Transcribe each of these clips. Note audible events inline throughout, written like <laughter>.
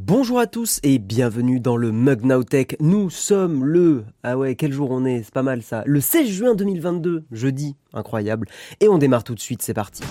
Bonjour à tous et bienvenue dans le Mug Now Tech. Nous sommes le... Ah ouais, quel jour on est C'est pas mal ça. Le 16 juin 2022, jeudi. Incroyable. Et on démarre tout de suite, c'est parti.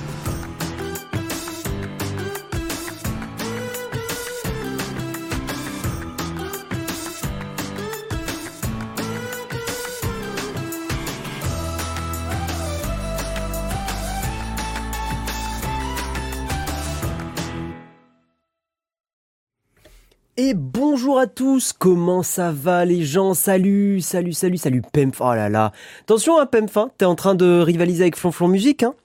Bonjour à tous, comment ça va les gens? Salut, salut, salut, salut Pemf, oh là là. Attention hein Pemf, hein, t'es en train de rivaliser avec Flonflon Musique hein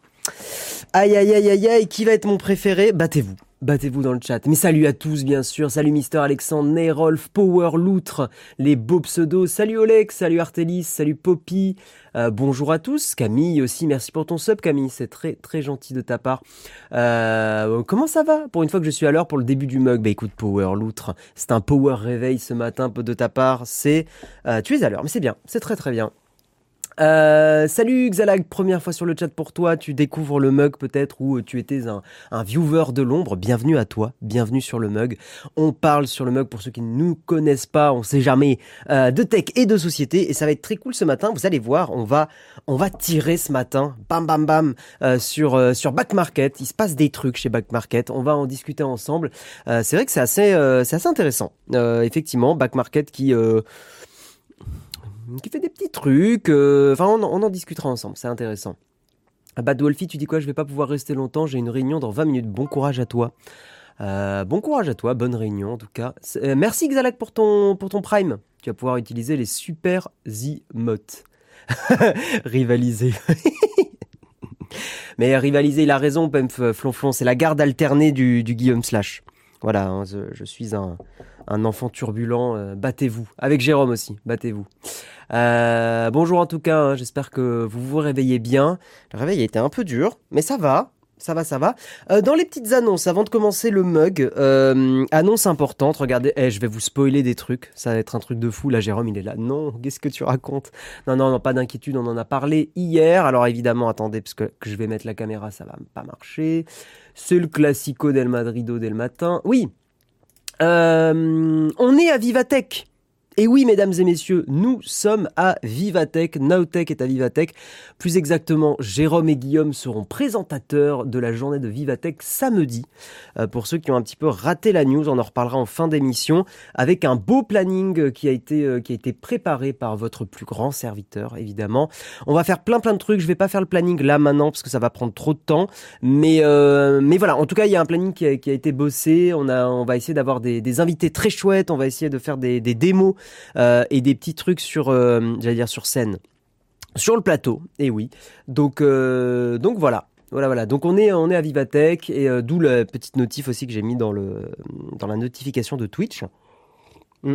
Aïe aïe aïe aïe aïe, qui va être mon préféré? Battez-vous. Battez-vous dans le chat. Mais salut à tous, bien sûr. Salut Mister Alexandre, Nerolf, Power, Loutre, les beaux pseudos. Salut Oleg, salut Artelis, salut Poppy. Euh, bonjour à tous. Camille aussi, merci pour ton sub, Camille. C'est très, très gentil de ta part. Euh, comment ça va? Pour une fois que je suis à l'heure pour le début du mug. Bah écoute, Power, Loutre, c'est un Power réveil ce matin de ta part. C'est, euh, tu es à l'heure, mais c'est bien. C'est très, très bien. Euh, salut Xalag, première fois sur le chat pour toi, tu découvres le mug peut-être ou tu étais un, un viewer de l'ombre, bienvenue à toi, bienvenue sur le mug. On parle sur le mug pour ceux qui ne nous connaissent pas, on sait jamais euh, de tech et de société et ça va être très cool ce matin, vous allez voir, on va on va tirer ce matin, bam bam bam, euh, sur euh, sur Back Market, il se passe des trucs chez Back Market, on va en discuter ensemble. Euh, c'est vrai que c'est assez euh, c'est assez intéressant. effectivement, Back Market qui qui fait des petits trucs. euh, Enfin, on, en- discutera ensemble. C'est intéressant. Ah, Bad Wolfie, tu dis quoi? Je vais pas pouvoir rester longtemps. J'ai une réunion dans 20 minutes. Bon courage à toi. Euh, bon courage à toi. Bonne réunion en tout cas. Euh, merci Xalak pour ton pour ton Prime. Tu vas pouvoir utiliser les super emotes. <laughs> Rivaliser. <laughs> Mais rivaliser, il a raison, Pemf Flonflon. C'est la garde alternée du, du Guillaume Slash. Voilà, hein, je suis un, un enfant turbulent. euh, battez-vous. Avec Jérôme aussi. Battez-vous. Euh, bonjour en tout cas, hein, j'espère que vous vous réveillez bien. Le réveil a été un peu dur, mais ça va. Ça va, ça va. Euh, dans les petites annonces, avant de commencer le mug, annonce importante, regardez, eh, je vais vous spoiler des trucs, ça va être un truc de fou, là Jérôme il est là, non, qu'est-ce que tu racontes? Non, non, non, pas d'inquiétude, on en a parlé hier, alors évidemment, attendez, parce que, que je vais mettre la caméra, ça va pas marcher. C'est le classico del Madrido del matin. Oui, euh, on est à Vivatech. Et oui, mesdames et messieurs, nous sommes à Vivatech. Nowtech est à Vivatech. Plus exactement, Jérôme et Guillaume seront présentateurs de la journée de Vivatech samedi. Euh, pour ceux qui ont un petit peu raté la news, on en reparlera en fin d'émission avec un beau planning qui a été euh, qui a été préparé par votre plus grand serviteur, évidemment. On va faire plein plein de trucs. Je vais pas faire le planning là maintenant parce que ça va prendre trop de temps. Mais euh, mais voilà, en tout cas, il y a un planning qui a, été bossé. On a on va essayer d'avoir des, invités très chouettes. On va essayer de faire des, démos et des petits trucs sur euh, j'allais dire sur scène, sur le plateau. Et oui. Donc euh, donc voilà. Voilà, voilà. Donc on est, on est à Vivatech et euh, d'où la petite notif aussi que j'ai mis dans le, dans la notification de Twitch. Mm.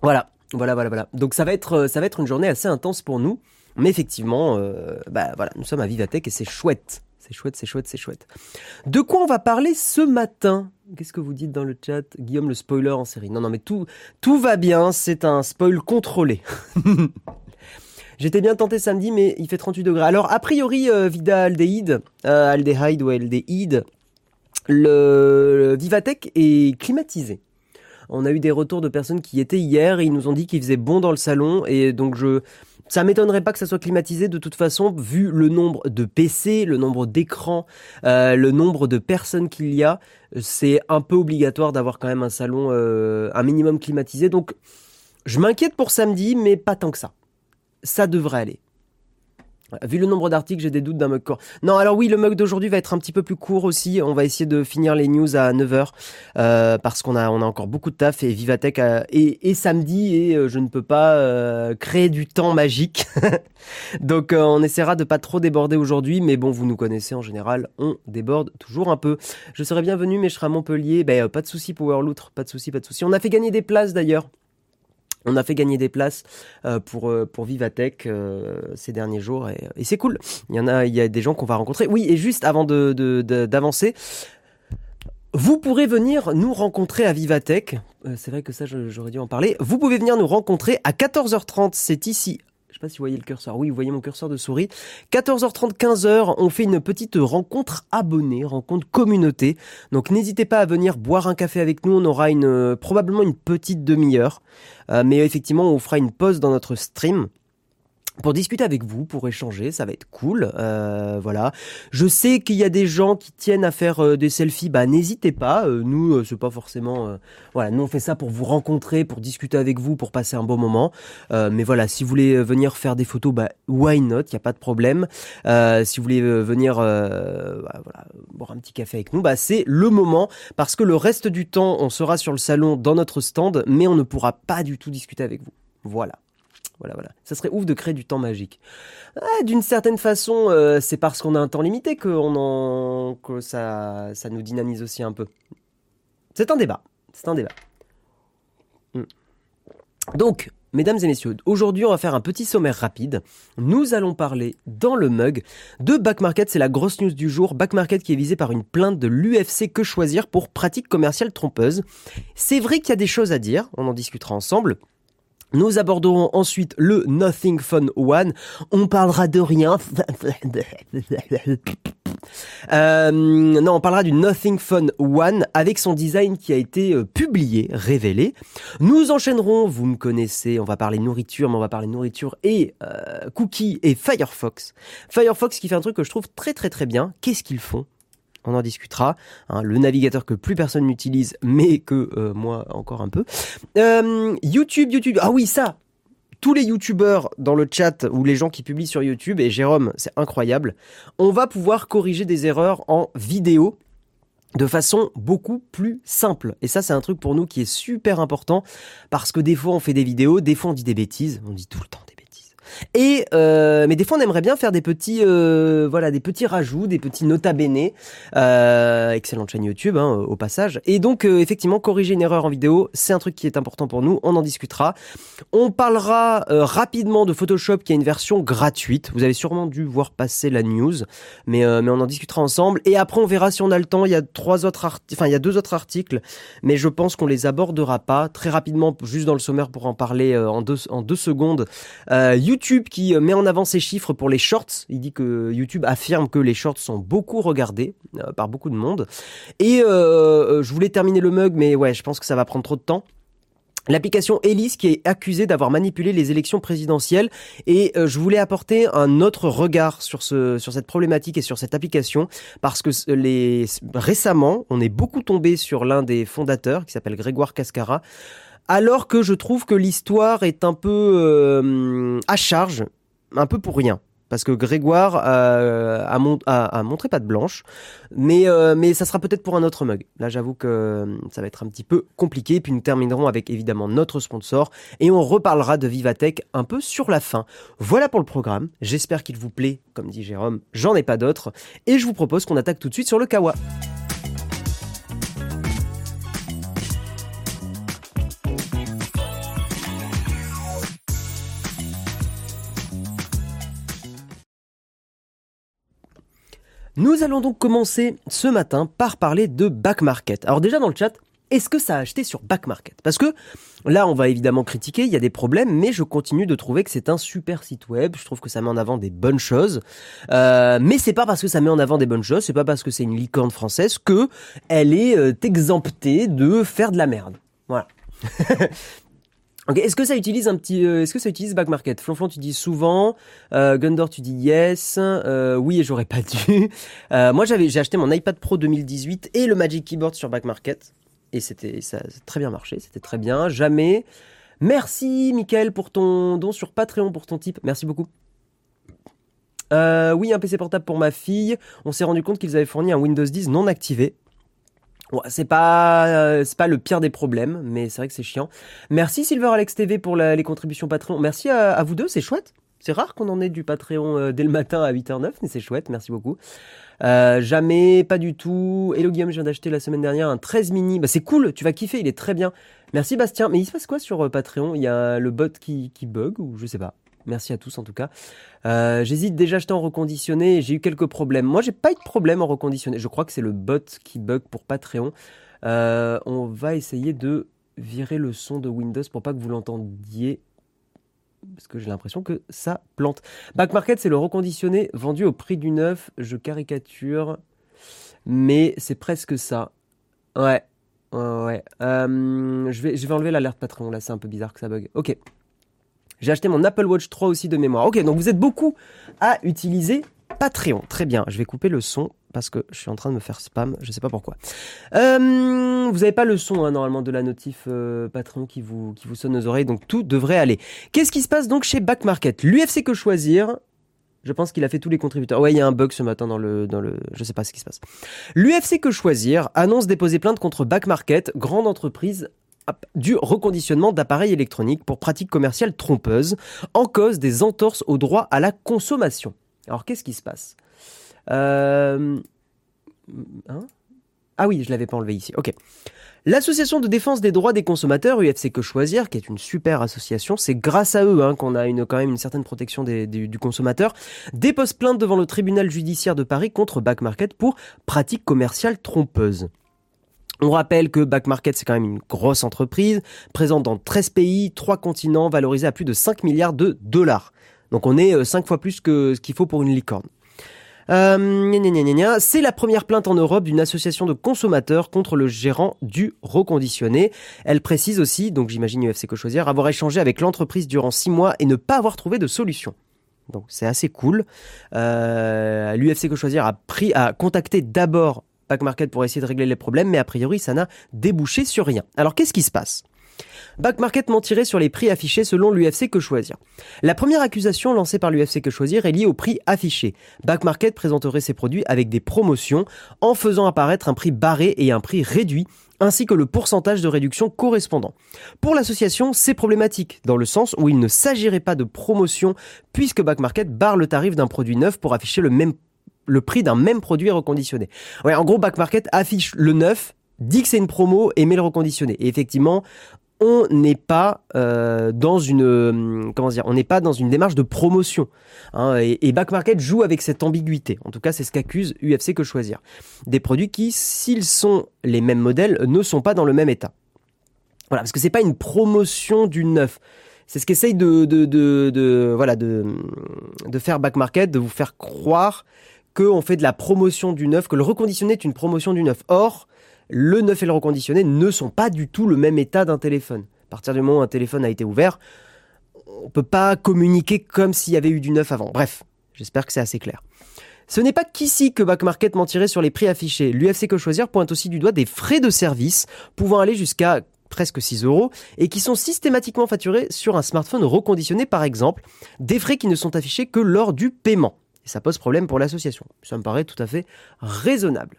Voilà, voilà, voilà, voilà. Donc ça va être, euh, ça va être une journée assez intense pour nous, mais effectivement, euh, bah voilà, nous sommes à Vivatech et c'est chouette, c'est chouette, c'est chouette, c'est chouette. De quoi on va parler ce matin? Qu'est-ce que vous dites dans le chat Guillaume, le spoiler en série? Non, non, mais tout, tout va bien. C'est un spoil contrôlé. <laughs> J'étais bien tenté samedi, mais il fait 38 degrés. Alors, a priori, euh, Vida aldéhyde, euh, aldéhyde ou aldéhyde, le, le Vivatech est climatisé. On a eu des retours de personnes qui y étaient hier et ils nous ont dit qu'il faisait bon dans le salon et donc je ça m'étonnerait pas que ça soit climatisé de toute façon vu le nombre de PC, le nombre d'écrans, euh, le nombre de personnes qu'il y a, c'est un peu obligatoire d'avoir quand même un salon euh, un minimum climatisé donc je m'inquiète pour samedi mais pas tant que ça. Ça devrait aller. Vu le nombre d'articles, j'ai des doutes d'un mug court. Non, alors oui, le mug d'aujourd'hui va être un petit peu plus court aussi. On va essayer de finir les news à 9h euh, parce qu'on a, encore beaucoup de taf et Vivatech et, samedi et euh, je ne peux pas euh, créer du temps magique. <laughs> Donc on essaiera de pas trop déborder aujourd'hui, mais bon, vous nous connaissez en général, on déborde toujours un peu. Je serais bienvenu, mais je serai à Montpellier. Ben, pas de souci, Power Loutre, pas de souci, pas de souci. On a fait gagner des places d'ailleurs. On a fait gagner des places euh, pour euh, pour Vivatech euh, ces derniers jours et, c'est cool. Il y en a, il y a des gens qu'on va rencontrer. Oui, et juste avant de d'avancer, vous pourrez venir nous rencontrer à Vivatech. C'est vrai que ça, j'aurais dû en parler. Vous pouvez venir nous rencontrer à 14h30. C'est ici. Sais pas si vous voyez le curseur. Oui, vous voyez mon curseur de souris. 14h30, 15h, on fait une petite rencontre abonnée, rencontre communauté. Donc n'hésitez pas à venir boire un café avec nous. On aura une probablement une petite demi-heure. mais effectivement, on fera une pause dans notre stream pour discuter avec vous, pour échanger, ça va être cool. Euh, voilà. Je sais qu'il y a des gens qui tiennent à faire euh, des selfies, bah n'hésitez pas. Euh, nous, euh, c'est pas forcément. voilà, nous on fait ça pour vous rencontrer, pour discuter avec vous, pour passer un bon moment. mais voilà, si vous voulez venir faire des photos, bah why not, il y a pas de problème. si vous voulez venir, bah, voilà, boire un petit café avec nous, bah c'est le moment parce que le reste du temps, on sera sur le salon dans notre stand, mais on ne pourra pas du tout discuter avec vous. Voilà. Voilà, voilà. Ça serait ouf de créer du temps magique. Ah, d'une certaine façon, euh, c'est parce qu'on a un temps limité que, ça nous dynamise aussi un peu. C'est un débat. C'est un débat. Hmm. Donc, mesdames et messieurs, aujourd'hui on va faire un petit sommaire rapide. Nous allons parler dans le mug de Back Market, c'est la grosse news du jour. Back Market qui est visé par une plainte de l'UFC Que Choisir pour pratique commerciale trompeuse. C'est vrai qu'il y a des choses à dire, on en discutera ensemble. Nous aborderons ensuite le Nothing Fun One. On parlera de rien. <laughs> Euh, non, on parlera du Nothing Fun One avec son design qui a été euh, publié, révélé. Nous enchaînerons, vous me connaissez, on va parler nourriture, mais on va parler nourriture et euh, cookies et Firefox. Firefox qui fait un truc que je trouve très très très bien. Qu'est-ce qu'ils font? On en discutera. Hein, le navigateur que plus personne n'utilise, mais que euh, moi encore un peu. Euh, YouTube, YouTube. Ah oui, ça. Tous les youtubeurs dans le chat ou les gens qui publient sur YouTube, et Jérôme, c'est incroyable, on va pouvoir corriger des erreurs en vidéo de façon beaucoup plus simple. Et ça, c'est un truc pour nous qui est super important parce que des fois, on fait des vidéos, des fois, on dit des bêtises, on dit tout le temps et euh, mais des fois on aimerait bien faire des petits euh, voilà des petits rajouts, des petits nota bene. Euh, excellente chaîne YouTube hein, au passage. Et donc euh, effectivement corriger une erreur en vidéo, c'est un truc qui est important pour nous. On en discutera. On parlera euh, rapidement de Photoshop qui a une version gratuite. Vous avez sûrement dû voir passer la news, mais euh, mais on en discutera ensemble. Et après on verra si on a le temps. Il y a trois autres enfin il y a deux autres articles, mais je pense qu'on les abordera pas très rapidement, juste dans le sommaire pour en parler en deux en deux secondes. YouTube YouTube qui euh, met en avant ses chiffres pour les shorts. Il dit que YouTube affirme que les shorts sont beaucoup regardés euh, par beaucoup de monde. Et euh, je voulais terminer le mug, mais ouais, je pense que ça va prendre trop de temps. L'application Elise qui est accusée d'avoir manipulé les élections présidentielles et je voulais apporter un autre regard sur ce sur cette problématique et sur cette application parce que récemment on est beaucoup tombé sur l'un des fondateurs qui s'appelle Grégoire Cascara alors que je trouve que l'histoire est un peu euh, à charge, un peu pour rien. Parce que Grégoire euh, a, montré pas de blanche, mais, euh, mais ça sera peut-être pour un autre mug. Là, j'avoue que ça va être un petit peu compliqué. Puis nous terminerons avec évidemment notre sponsor et on reparlera de Vivatech un peu sur la fin. Voilà pour le programme. J'espère qu'il vous plaît. Comme dit Jérôme, j'en ai pas d'autres. Et je vous propose qu'on attaque tout de suite sur le Kawa. Nous allons donc commencer ce matin par parler de back market. Alors déjà dans le chat, est-ce que ça a acheté sur back market? Parce que là, on va évidemment critiquer, il y a des problèmes, mais je continue de trouver que c'est un super site web. Je trouve que ça met en avant des bonnes choses, euh, mais c'est pas parce que ça met en avant des bonnes choses, c'est pas parce que c'est une licorne française que elle est euh, exemptée de faire de la merde. Voilà. <laughs> Est-ce que ça utilise un petit, euh, back market? Flonflon, tu dis souvent, euh, Gundor, tu dis yes, euh, oui et j'aurais pas dû. <laughs> Moi, j'avais, j'ai acheté mon iPad Pro 2018 et le Magic Keyboard sur back market et c'était, ça a très bien marché, c'était très bien. Jamais. Merci, Michael, pour ton don sur Patreon pour ton type. Merci beaucoup. oui, un PC portable pour ma fille. On s'est rendu compte qu'ils avaient fourni un Windows 10 non activé c'est pas euh, c'est pas le pire des problèmes, mais c'est vrai que c'est chiant. Merci Silver Alex TV pour les contributions Patreon. Merci à, vous deux, c'est chouette. C'est rare qu'on en ait du Patreon euh, dès le matin à 8h09, mais c'est chouette, merci beaucoup. Euh, jamais, pas du tout. Hello Guillaume, je viens d'acheter la semaine dernière un 13 mini. Bah c'est cool, tu vas kiffer, il est très bien. Merci Bastien. Mais il se passe quoi sur Patreon? Il y a le bot qui, qui bug ou je sais pas? Merci à tous en tout cas. Euh, J'hésite déjà à acheter en reconditionné. J'ai eu quelques problèmes. Moi, j'ai pas eu de problème en reconditionné. Je crois que c'est le bot qui bug pour Patreon. Euh, on va essayer de virer le son de Windows pour pas que vous l'entendiez. parce que j'ai l'impression que ça plante. Back market, c'est le reconditionné vendu au prix du neuf. Je caricature, mais c'est presque ça. Ouais, ouais. Euh, je, vais, je vais enlever l'alerte Patreon, là, c'est un peu bizarre que ça bug. Ok. J'ai acheté mon Apple Watch 3 aussi de mémoire. Ok, donc vous êtes beaucoup à utiliser Patreon. Très bien, je vais couper le son parce que je suis en train de me faire spam, je sais pas pourquoi. Euh, vous n'avez pas le son hein, normalement de la notif euh, Patreon qui vous, qui vous sonne aux oreilles, donc tout devrait aller. Qu'est-ce qui se passe donc chez Back Market? L'UFC que choisir je pense qu'il a fait tous les contributeurs. Ouais, il y a un bug ce matin dans le, dans le, je sais pas ce qui se passe. L'UFC que choisir annonce déposer plainte contre Back Market, grande entreprise du reconditionnement d'appareils électroniques pour pratiques commerciales trompeuses, en cause des entorses au droit à la consommation. Alors qu'est-ce qui se passe? Euh, hein? Ah oui, je l'avais pas enlevé ici. Ok. L'association de défense des droits des consommateurs, UFC Que Choisir, qui est une super association, c'est grâce à eux hein, qu'on a une, quand même une certaine protection du consommateur, dépose plainte devant le tribunal judiciaire de Paris contre Back Market pour pratiques commerciales trompeuses. On rappelle que Back Market, c'est quand même une grosse entreprise, présente dans 13 pays, 3 continents, valorisée à plus de 5 milliards de dollars. Donc on est 5 euh, fois plus que ce qu'il faut pour une licorne. Euh, c'est la première plainte en Europe d'une association de consommateurs contre le gérant du reconditionné. Elle précise aussi, donc j'imagine UFC Choisir, avoir échangé avec l'entreprise durant six mois et ne pas avoir trouvé de solution. Donc c'est assez cool. Euh, L'UFC Que a, a contacté d'abord Pack Market pour essayer de régler les problèmes, mais a priori ça n'a débouché sur rien. Alors qu'est-ce qui se passe? Back Market mentirait sur les prix affichés selon l'UFC Que Choisir. La première accusation lancée par l'UFC Que Choisir est liée au prix affiché. Back Market présenterait ses produits avec des promotions en faisant apparaître un prix barré et un prix réduit ainsi que le pourcentage de réduction correspondant. Pour l'association, c'est problématique, dans le sens où il ne s'agirait pas de promotion, puisque Back Market barre le tarif d'un produit neuf pour afficher le même le prix d'un même produit reconditionné. Ouais, en gros, Back Market affiche le neuf, dit que c'est une promo et met le reconditionné. Et effectivement, on n'est pas euh, dans une euh, comment dire, on n'est pas dans une démarche de promotion. Hein, et, Back Market joue avec cette ambiguïté. En tout cas, c'est ce qu'accuse UFC que choisir. Des produits qui, s'ils sont les mêmes modèles, ne sont pas dans le même état. Voilà, parce que c'est pas une promotion du neuf. C'est ce qu'essaye de, de faire Back Market, de vous faire croire qu'on fait de la promotion du neuf, que le reconditionné est une promotion du neuf. Or, le neuf et le reconditionné ne sont pas du tout le même état d'un téléphone. À partir du moment où un téléphone a été ouvert, on peut pas communiquer comme s'il y avait eu du neuf avant. Bref, j'espère que c'est assez clair. Ce n'est pas qu'ici que Back Market mentirait sur les prix affichés. L'UFC Que Choisir pointe aussi du doigt des frais de service pouvant aller jusqu'à presque 6 euros et qui sont systématiquement facturés sur un smartphone reconditionné par exemple, des frais qui ne sont affichés que lors du paiement. Ça pose problème pour l'association. Ça me paraît tout à fait raisonnable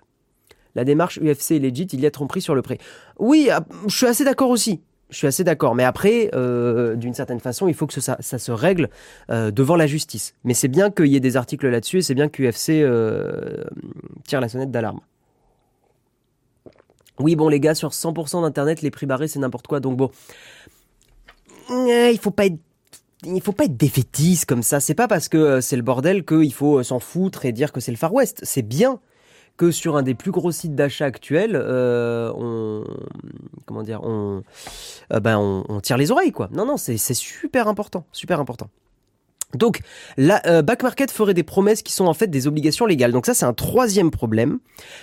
la démarche UFC est legit, il y a tromperie sur le prix. Oui, ah, je suis assez d'accord aussi. Je suis assez d'accord. Mais après, euh, d'une certaine façon, il faut que ça, se règle euh, devant la justice. Mais c'est bien qu'il y ait des articles là-dessus et c'est bien que UFC euh, tire la sonnette d'alarme. Oui, bon, les gars, sur 100% d'Internet, les prix barrés, c'est n'importe quoi. Donc bon, il faut pas être il faut pas être défaitiste comme ça. C'est pas parce que c'est le bordel qu'il faut s'en foutre et dire que c'est le Far West. C'est bien que sur un des plus gros sites d'achat actuels, euh, on comment dire, on, euh, ben on, tire les oreilles quoi. Non non, c'est super important, super important. Donc, la euh, back market ferait des promesses qui sont en fait des obligations légales. Donc ça, c'est un troisième problème.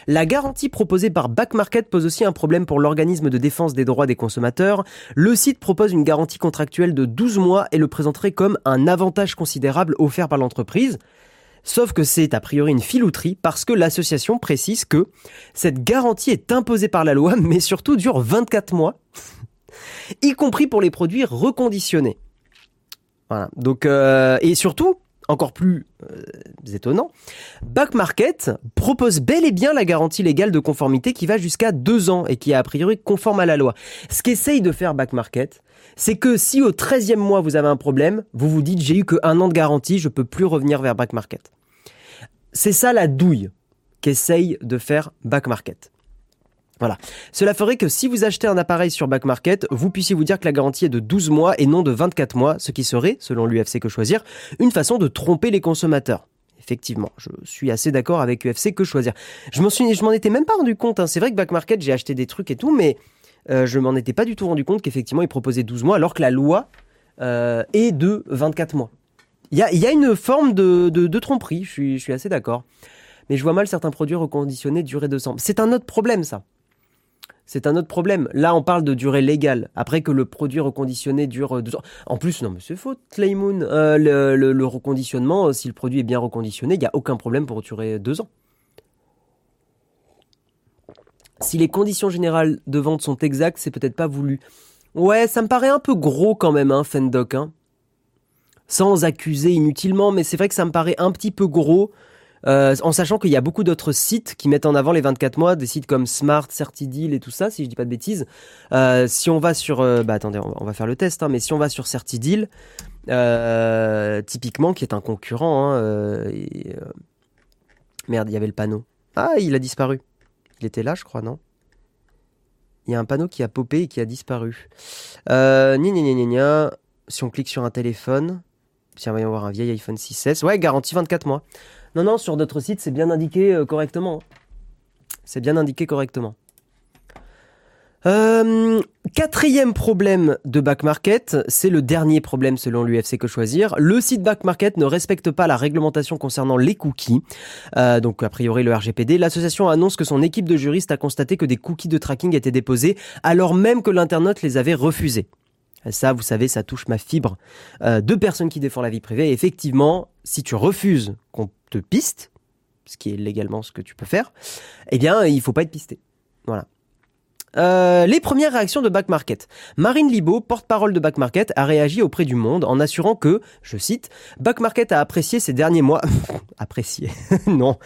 La garantie proposée par back market pose aussi un problème pour l'organisme de défense des droits des consommateurs. Le site propose une garantie contractuelle de 12 mois et le présenterait comme un avantage considérable offert par l'entreprise. Sauf que c'est a priori une filouterie parce que l'association précise que cette garantie est imposée par la loi, <laughs> mais surtout dure 24 mois, <laughs> y compris pour les produits reconditionnés. Voilà. Donc euh, et surtout, encore plus euh, étonnant, Back Market propose bel et bien la garantie légale de conformité qui va jusqu'à deux ans et qui est a priori conforme à la loi. Ce qu'essaye de faire Back Market, c'est que si au 13e mois vous avez un problème, vous vous dites j'ai eu que un an de garantie, je peux plus revenir vers Back Market. C'est ça la douille qu'essaye de faire Back Market. Voilà. Cela ferait que si vous achetez un appareil sur Back Market, vous puissiez vous dire que la garantie est de 12 mois et non de 24 mois, ce qui serait, selon l'UFC que choisir, une façon de tromper les consommateurs. Effectivement, je suis assez d'accord avec UFC que choisir. Je m'en suis, je m'en étais même pas rendu compte. Hein. C'est vrai que Back Market, j'ai acheté des trucs et tout, mais euh, je m'en étais pas du tout rendu compte qu'effectivement, ils proposaient 12 mois, alors que la loi et de 24 mois. Il y a, une forme de tromperie, je suis, je suis assez d'accord. Mais je vois mal certains produits reconditionnés durer 200. C'est un autre problème, ça. C'est un autre problème. Là, on parle de durée légale. Après que le produit reconditionné dure deux ans. En plus, non, mais c'est faux. Euh, le, reconditionnement, si le produit est bien reconditionné, il n'y a aucun problème pour durer deux ans. Si les conditions générales de vente sont exactes, c'est peut-être pas voulu. Ouais, ça me paraît un peu gros quand même, hein, Fendoc. Hein. Sans accuser inutilement, mais c'est vrai que ça me paraît un petit peu gros. Euh, en sachant qu'il y a beaucoup d'autres sites qui mettent en avant les 24 mois, des sites comme Smart, Certideal et tout ça, si je dis pas de bêtises. Euh, si on va sur, euh, bah attendez, on va, faire le test, hein, mais si on va sur Certideal, typiquement, qui est un concurrent, hein, merde, il y avait le panneau. Ah, il a disparu. Il était là, je crois, non? Il y a un panneau qui a popé et qui a disparu. Euh, gna, gna, gna, si on clique sur un téléphone, si on va y avoir un vieil iPhone 6S, ouais, garantie 24 mois. Non, non, sur d'autres sites, c'est bien indiqué euh, correctement. C'est bien indiqué correctement. Euh, quatrième problème de Back Market, c'est le dernier problème selon l'UFC que choisir. Le site Back Market ne respecte pas la réglementation concernant les cookies. Euh, donc a priori le RGPD. L'association annonce que son équipe de juristes a constaté que des cookies de tracking étaient déposés alors même que l'internaute les avait refusés. Ça, vous savez, ça touche ma fibre. Euh, deux personnes qui défendent la vie privée. effectivement, si tu refuses qu'on te piste, ce qui est légalement ce que tu peux faire, eh bien, il faut pas être pisté. Voilà. Euh, les premières réactions de Back Market. Marine Libaud, porte-parole de Back Market, a réagi auprès du monde en assurant que, je cite, Back Market a apprécié ces derniers mois. <laughs> apprécié <laughs> Non.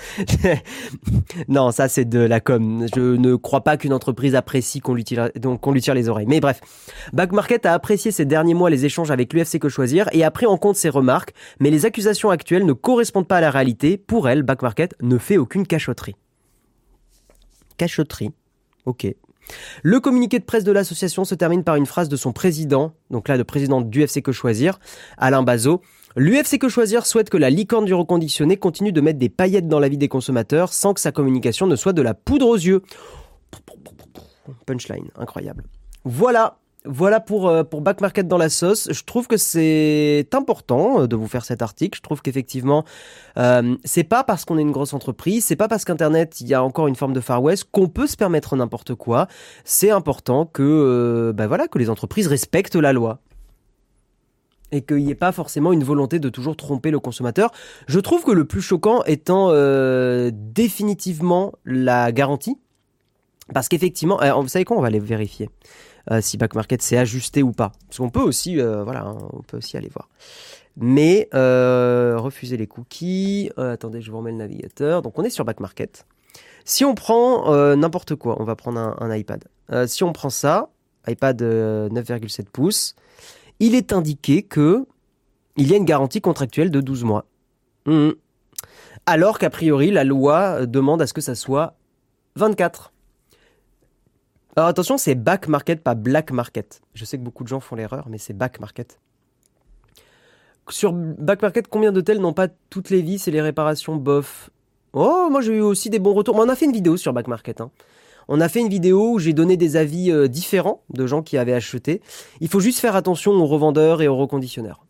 <laughs> non, ça c'est de la com. Je ne crois pas qu'une entreprise apprécie qu'on lui, tire, qu'on lui tire les oreilles. Mais bref. Back Market a apprécié ces derniers mois les échanges avec l'UFC Que Choisir et a pris en compte ses remarques, mais les accusations actuelles ne correspondent pas à la réalité. Pour elle, Back Market ne fait aucune cachotterie. Cachotterie. Ok, le communiqué de presse de l'association se termine par une phrase de son président, donc là le président du FC Que Choisir, Alain Bazot. L'UFC Que Choisir souhaite que la licorne du reconditionné continue de mettre des paillettes dans la vie des consommateurs sans que sa communication ne soit de la poudre aux yeux. Punchline, incroyable. Voilà, voilà pour, euh, pour Back Market dans la sauce. Je trouve que c'est important euh, de vous faire cet article. Je trouve qu'effectivement, euh, c'est pas parce qu'on est une grosse entreprise, c'est pas parce qu'Internet, il y a encore une forme de Far West qu'on peut se permettre n'importe quoi. C'est important que, ben voilà, que les entreprises respectent la loi. Et qu'il n'y ait pas forcément une volonté de toujours tromper le consommateur. Je trouve que le plus choquant étant définitivement la garantie. Parce qu'effectivement, vous savez quoi, on va aller vérifier. Euh, si Back Market s'est ajusté ou pas. Parce qu'on peut aussi, euh, voilà, hein, on peut aussi aller voir. Mais euh, refuser les cookies. attendez, je vous remets le navigateur. Donc on est sur Back Market. Si on prend n'importe quoi, on va prendre un, iPad. si on prend ça, iPad 9,7 pouces, il est indiqué que il y a une garantie contractuelle de 12 mois. Mmh. Alors qu'a priori, la loi demande à ce que ça soit 24. Alors attention, c'est back market, pas black market. Je sais que beaucoup de gens font l'erreur, mais c'est back market. Sur back market, combien d'hôtels n'ont pas toutes les vis et les réparations bof? Oh, moi j'ai eu aussi des bons retours. on a fait une vidéo sur back market. Hein. On a fait une vidéo où j'ai donné des avis euh, différents de gens qui avaient acheté. Il faut juste faire attention aux revendeurs et aux reconditionneurs.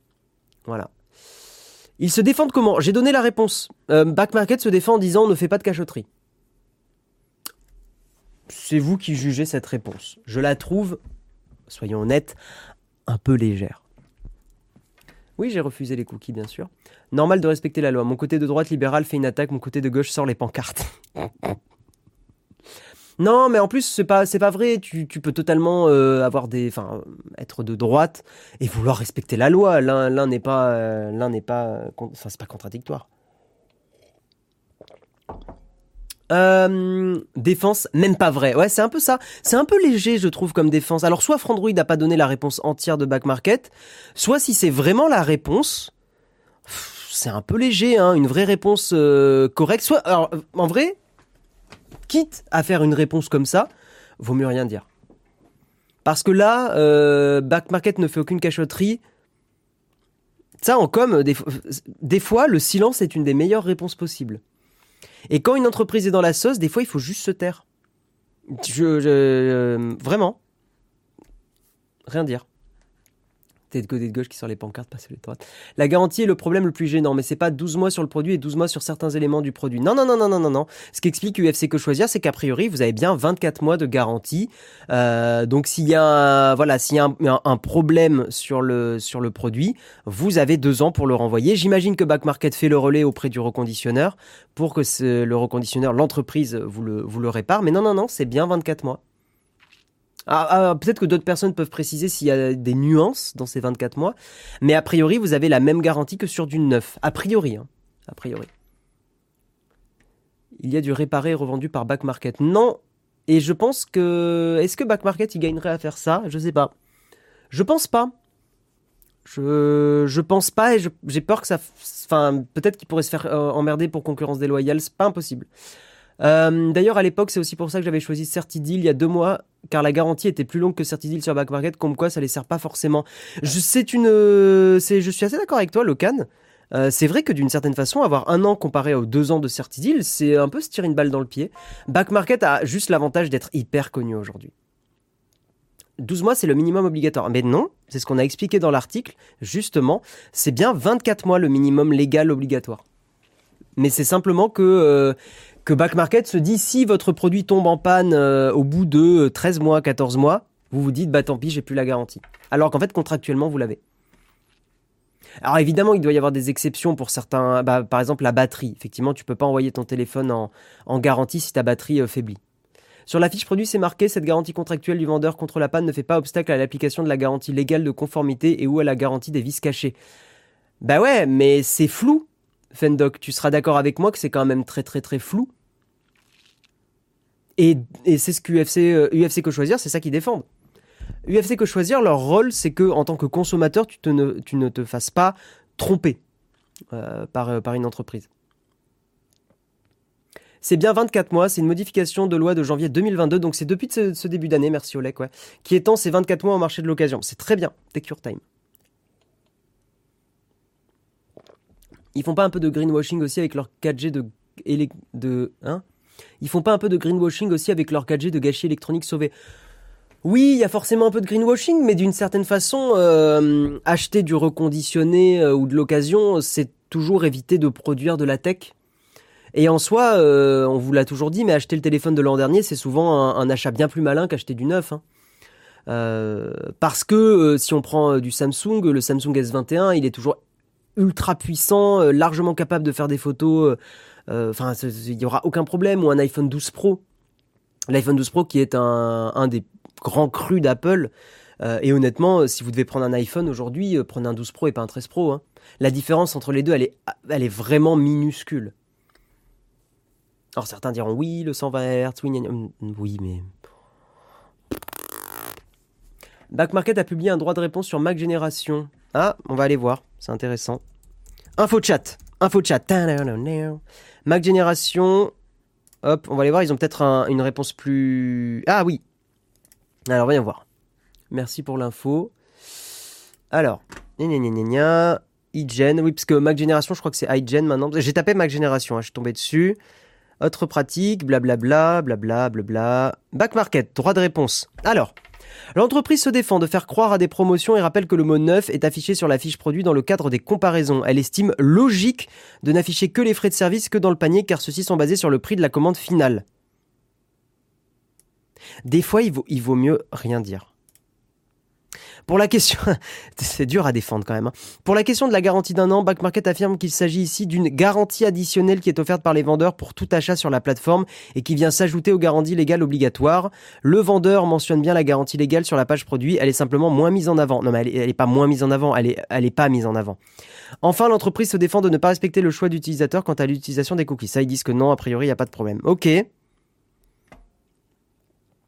Voilà. Ils se défendent comment? J'ai donné la réponse. Euh, back market se défend en disant ne fait pas de cachotterie c'est vous qui jugez cette réponse. Je la trouve, soyons honnêtes, un peu légère. Oui, j'ai refusé les cookies, bien sûr. Normal de respecter la loi. Mon côté de droite libéral fait une attaque, mon côté de gauche sort les pancartes. <laughs> non, mais en plus, c'est pas, c'est pas vrai. Tu, peux totalement euh, avoir des, enfin, être de droite et vouloir respecter la loi. L'un, n'est pas, euh, l'un n'est pas, enfin, c'est pas contradictoire. Euh, défense, même pas vrai. Ouais, c'est un peu ça. C'est un peu léger, je trouve, comme défense. Alors, soit Frandroid n'a pas donné la réponse entière de back market, soit si c'est vraiment la réponse, c'est un peu léger, hein, une vraie réponse euh, correcte. Soit, en vrai, quitte à faire une réponse comme ça, vaut mieux rien dire. Parce que là, euh, back market ne fait aucune cachotterie. Ça, en com, des fois, le silence est une des meilleures réponses possibles. Et quand une entreprise est dans la sauce, des fois, il faut juste se taire. Je, euh, vraiment. Rien dire. T'es de gauche qui sort les pancartes, pas celui de droite. La garantie est le problème le plus gênant, mais c'est pas 12 mois sur le produit et 12 mois sur certains éléments du produit. Non, non, non, non, non, non, non. Ce qui explique UFC Que Choisir, c'est qu'a priori, vous avez bien 24 mois de garantie. Euh, donc s'il y a, voilà, s'il y a un, problème sur le, sur le produit, vous avez deux ans pour le renvoyer. J'imagine que Back Market fait le relais auprès du reconditionneur pour que le reconditionneur, l'entreprise, vous le, vous le répare. Mais non, non, non, c'est bien 24 mois. Ah, ah, peut-être que d'autres personnes peuvent préciser s'il y a des nuances dans ces 24 mois, mais a priori, vous avez la même garantie que sur du neuf. A priori, hein. a priori. Il y a du réparé revendu par Back Market. Non, et je pense que est-ce que Back Market il gagnerait à faire ça? Je sais pas. Je pense pas. Je je pense pas et j'ai peur que ça. Enfin, peut-être qu'il pourrait se faire euh, emmerder pour concurrence déloyale. C'est pas impossible. Euh, d'ailleurs, à l'époque, c'est aussi pour ça que j'avais choisi Certideal il y a deux mois, car la garantie était plus longue que Certideal sur Back Market, comme quoi ça les sert pas forcément. Je, c'est une, c'est, je suis assez d'accord avec toi, Locan. Euh, c'est vrai que d'une certaine façon, avoir un an comparé aux deux ans de Certideal, c'est un peu se tirer une balle dans le pied. Back Market a juste l'avantage d'être hyper connu aujourd'hui. 12 mois, c'est le minimum obligatoire. Mais non, c'est ce qu'on a expliqué dans l'article. Justement, c'est bien 24 mois le minimum légal obligatoire. Mais c'est simplement que euh, que Back Market se dit si votre produit tombe en panne euh, au bout de 13 euh, mois, 14 mois, vous vous dites bah tant pis, j'ai plus la garantie. Alors qu'en fait contractuellement vous l'avez. Alors évidemment, il doit y avoir des exceptions pour certains, bah, par exemple la batterie. Effectivement, tu peux pas envoyer ton téléphone en, garantie si ta batterie euh, faiblit. Sur la fiche produit, c'est marqué cette garantie contractuelle du vendeur contre la panne ne fait pas obstacle à l'application de la garantie légale de conformité et ou à la garantie des vis cachés. Bah ouais, mais c'est flou. Fendoc, tu seras d'accord avec moi que c'est quand même très très très flou. Et, c'est ce qu'UFC UFC euh, que choisir, c'est ça qu'ils défendent. UFC que choisir, leur rôle, c'est que en tant que consommateur, tu, ne, te fasses pas tromper euh, euh, par, une entreprise. C'est bien 24 mois, c'est une modification de loi de janvier 2022, donc c'est depuis ce, début d'année, merci Olek, qui étend ces 24 mois au marché de l'occasion. C'est très bien, take your time. Ils font pas un peu de greenwashing aussi avec leur 4G de, hein? Ils font pas un peu de greenwashing aussi avec leur 4G de gâchis électronique sauvé oui, il y a forcément un peu de greenwashing, mais d'une certaine façon, euh, acheter du reconditionné euh, ou de l'occasion, c'est toujours éviter de produire de la tech. Et en soi, euh, on vous l'a toujours dit, mais acheter le téléphone de l'an dernier, c'est souvent un, achat bien plus malin qu'acheter du neuf. Hein. parce que si on prend du Samsung, le Samsung S21, il est toujours ultra puissant, euh, largement capable de faire des photos. Euh, euh, enfin, il n'y aura aucun problème. Ou un iPhone 12 Pro. L'iPhone 12 Pro qui est un, des grands crus d'Apple. et honnêtement, si vous devez prendre un iPhone aujourd'hui, prenez un 12 Pro et pas un 13 Pro. Hein. La différence entre les deux, elle est, elle est vraiment minuscule. Alors certains diront oui, le 120 Hz, oui, oui, mais... Back Market a publié un droit de réponse sur Mac Génération. Ah, on va aller voir, c'est intéressant. Info chat, info chat. Mac Génération. Hop, on va aller voir, ils ont peut-être une réponse plus... Ah oui. Alors, voyons voir. Merci pour l'info. Alors, gna iGen, oui, parce que Mac Génération, je crois que c'est iGen maintenant. J'ai tapé Mac Génération, hein, je suis tombé dessus. Autre pratique, blablabla, blablabla, blablabla. Back Market, droit de réponse. Alors, L'entreprise se défend de faire croire à des promotions et rappelle que le mot neuf est affiché sur la fiche produit dans le cadre des comparaisons. Elle estime logique de n'afficher que les frais de service que dans le panier car ceux-ci sont basés sur le prix de la commande finale. Des fois, il vaut, vaut mieux rien dire. Pour la question, <laughs> c'est dur à défendre quand même. Hein. Pour la question de la garantie d'un an, Back Market affirme qu'il s'agit ici d'une garantie additionnelle qui est offerte par les vendeurs pour tout achat sur la plateforme et qui vient s'ajouter aux garanties légales obligatoires. Le vendeur mentionne bien la garantie légale sur la page produit, elle est simplement moins mise en avant. Non mais elle est, pas moins mise en avant, elle est, elle est pas mise en avant. Enfin, l'entreprise se défend de ne pas respecter le choix d'utilisateur quant à l'utilisation des cookies. Ça, ils disent que non, a priori, il n'y a pas de problème. Ok.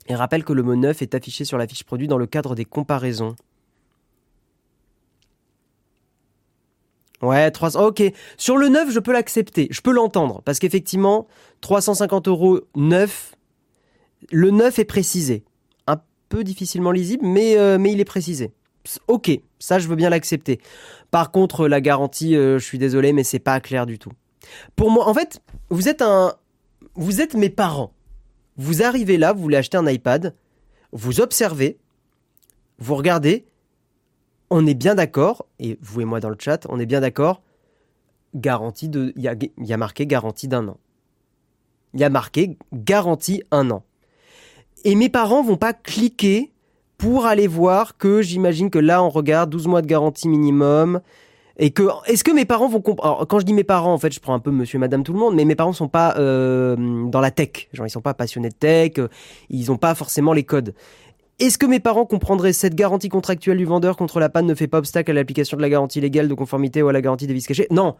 Et rappelle que le mot neuf est affiché sur la fiche produit dans le cadre des comparaisons. Ouais, 300. Ok. Sur le neuf, je peux l'accepter. Je peux l'entendre. Parce qu'effectivement, 350 euros neuf. Le neuf est précisé. Un peu difficilement lisible, mais, euh, mais il est précisé. Ok. Ça, je veux bien l'accepter. Par contre, la garantie, euh, je suis désolé, mais c'est pas clair du tout. Pour moi, en fait, vous êtes un, vous êtes mes parents. Vous arrivez là, vous voulez acheter un iPad, vous observez, vous regardez, on est bien d'accord, et vous et moi dans le chat, on est bien d'accord, garantie de. Il y a, marqué garantie d'un an. Il y a marqué garantie un an. Et mes parents vont pas cliquer pour aller voir que j'imagine que là on regarde 12 mois de garantie minimum, et que est-ce que mes parents vont comprendre quand je dis mes parents en fait je prends un peu monsieur madame tout le monde mais mes parents sont pas euh, dans la tech genre ils sont pas passionnés de tech euh, ils ont pas forcément les codes est-ce que mes parents comprendraient cette garantie contractuelle du vendeur contre la panne ne fait pas obstacle à l'application de la garantie légale de conformité ou à la garantie des vices cachés? Non.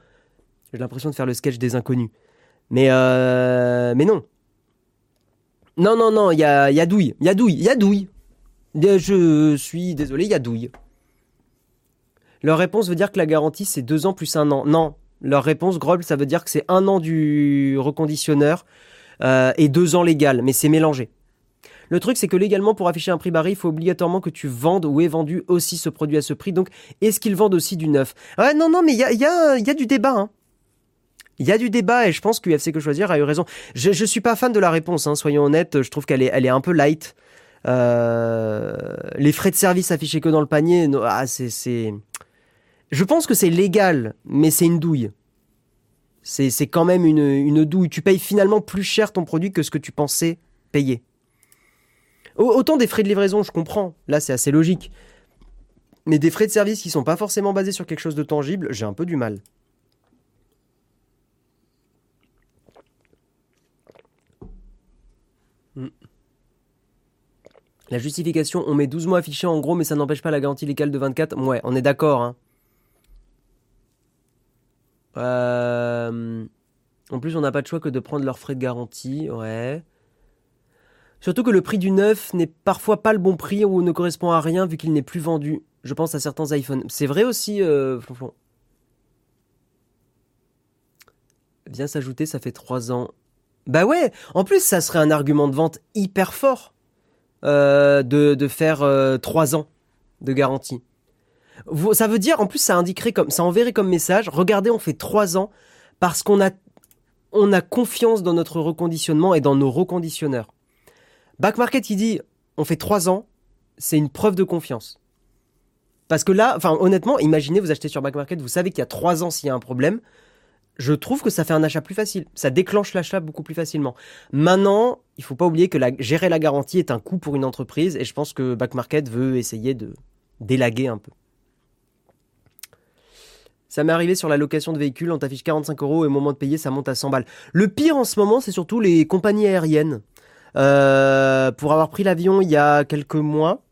J'ai l'impression de faire le sketch des inconnus. Mais euh, mais non. Non non non, il y a, y a douille, il y a douille, il y a douille. Je suis désolé, il y a douille. Leur réponse veut dire que la garantie, c'est deux ans plus un an. Non. Leur réponse, Groble, ça veut dire que c'est un an du reconditionneur euh, et deux ans légal, mais c'est mélangé. Le truc, c'est que légalement, pour afficher un prix barré, il faut obligatoirement que tu vendes ou aies vendu aussi ce produit à ce prix. Donc, est-ce qu'ils vendent aussi du neuf? Ouais, non, non, mais il y a, du débat. Hein. Il y a du débat et je pense que UFC Que Choisir a eu raison. Je, ne suis pas fan de la réponse, hein, soyons honnêtes. Je trouve qu'elle est, elle est un peu light. Euh, les frais de service affichés que dans le panier, ah, c'est, je pense que c'est légal, mais c'est une douille. C'est quand même une, douille. Tu payes finalement plus cher ton produit que ce que tu pensais payer. Autant des frais de livraison, je comprends. Là, c'est assez logique. Mais des frais de service qui sont pas forcément basés sur quelque chose de tangible, j'ai un peu du mal. Hmm. La justification, on met 12 mois affichés en gros, mais ça n'empêche pas la garantie légale de 24. Ouais, on est d'accord. Hein. Euh, en plus, on n'a pas de choix que de prendre leurs frais de garantie. Ouais. Surtout que le prix du neuf n'est parfois pas le bon prix ou ne correspond à rien vu qu'il n'est plus vendu. Je pense à certains iPhones. C'est vrai aussi, euh, Flonflon. Vient s'ajouter, ça fait 3 ans. Bah ouais, en plus, ça serait un argument de vente hyper fort euh, de, de, faire 3 ans de garantie. Ça veut dire, en plus, ça indiquerait comme, ça enverrait comme message, regardez, on fait trois ans parce qu'on a, on a confiance dans notre reconditionnement et dans nos reconditionneurs. Back Market, il dit, on fait trois ans, c'est une preuve de confiance. Parce que là, enfin, honnêtement, imaginez, vous achetez sur Back Market, vous savez qu'il y a trois ans s'il y a un problème. Je trouve que ça fait un achat plus facile. Ça déclenche l'achat beaucoup plus facilement. Maintenant, il faut pas oublier que gérer la garantie est un coût pour une entreprise et je pense que Back Market veut essayer de délaguer un peu. Ça m'est arrivé sur la location de véhicules, on t'affiche 45 euros et au moment de payer, ça monte à 100 balles. Le pire en ce moment, c'est surtout les compagnies aériennes. Euh, pour avoir pris l'avion il y a quelques mois,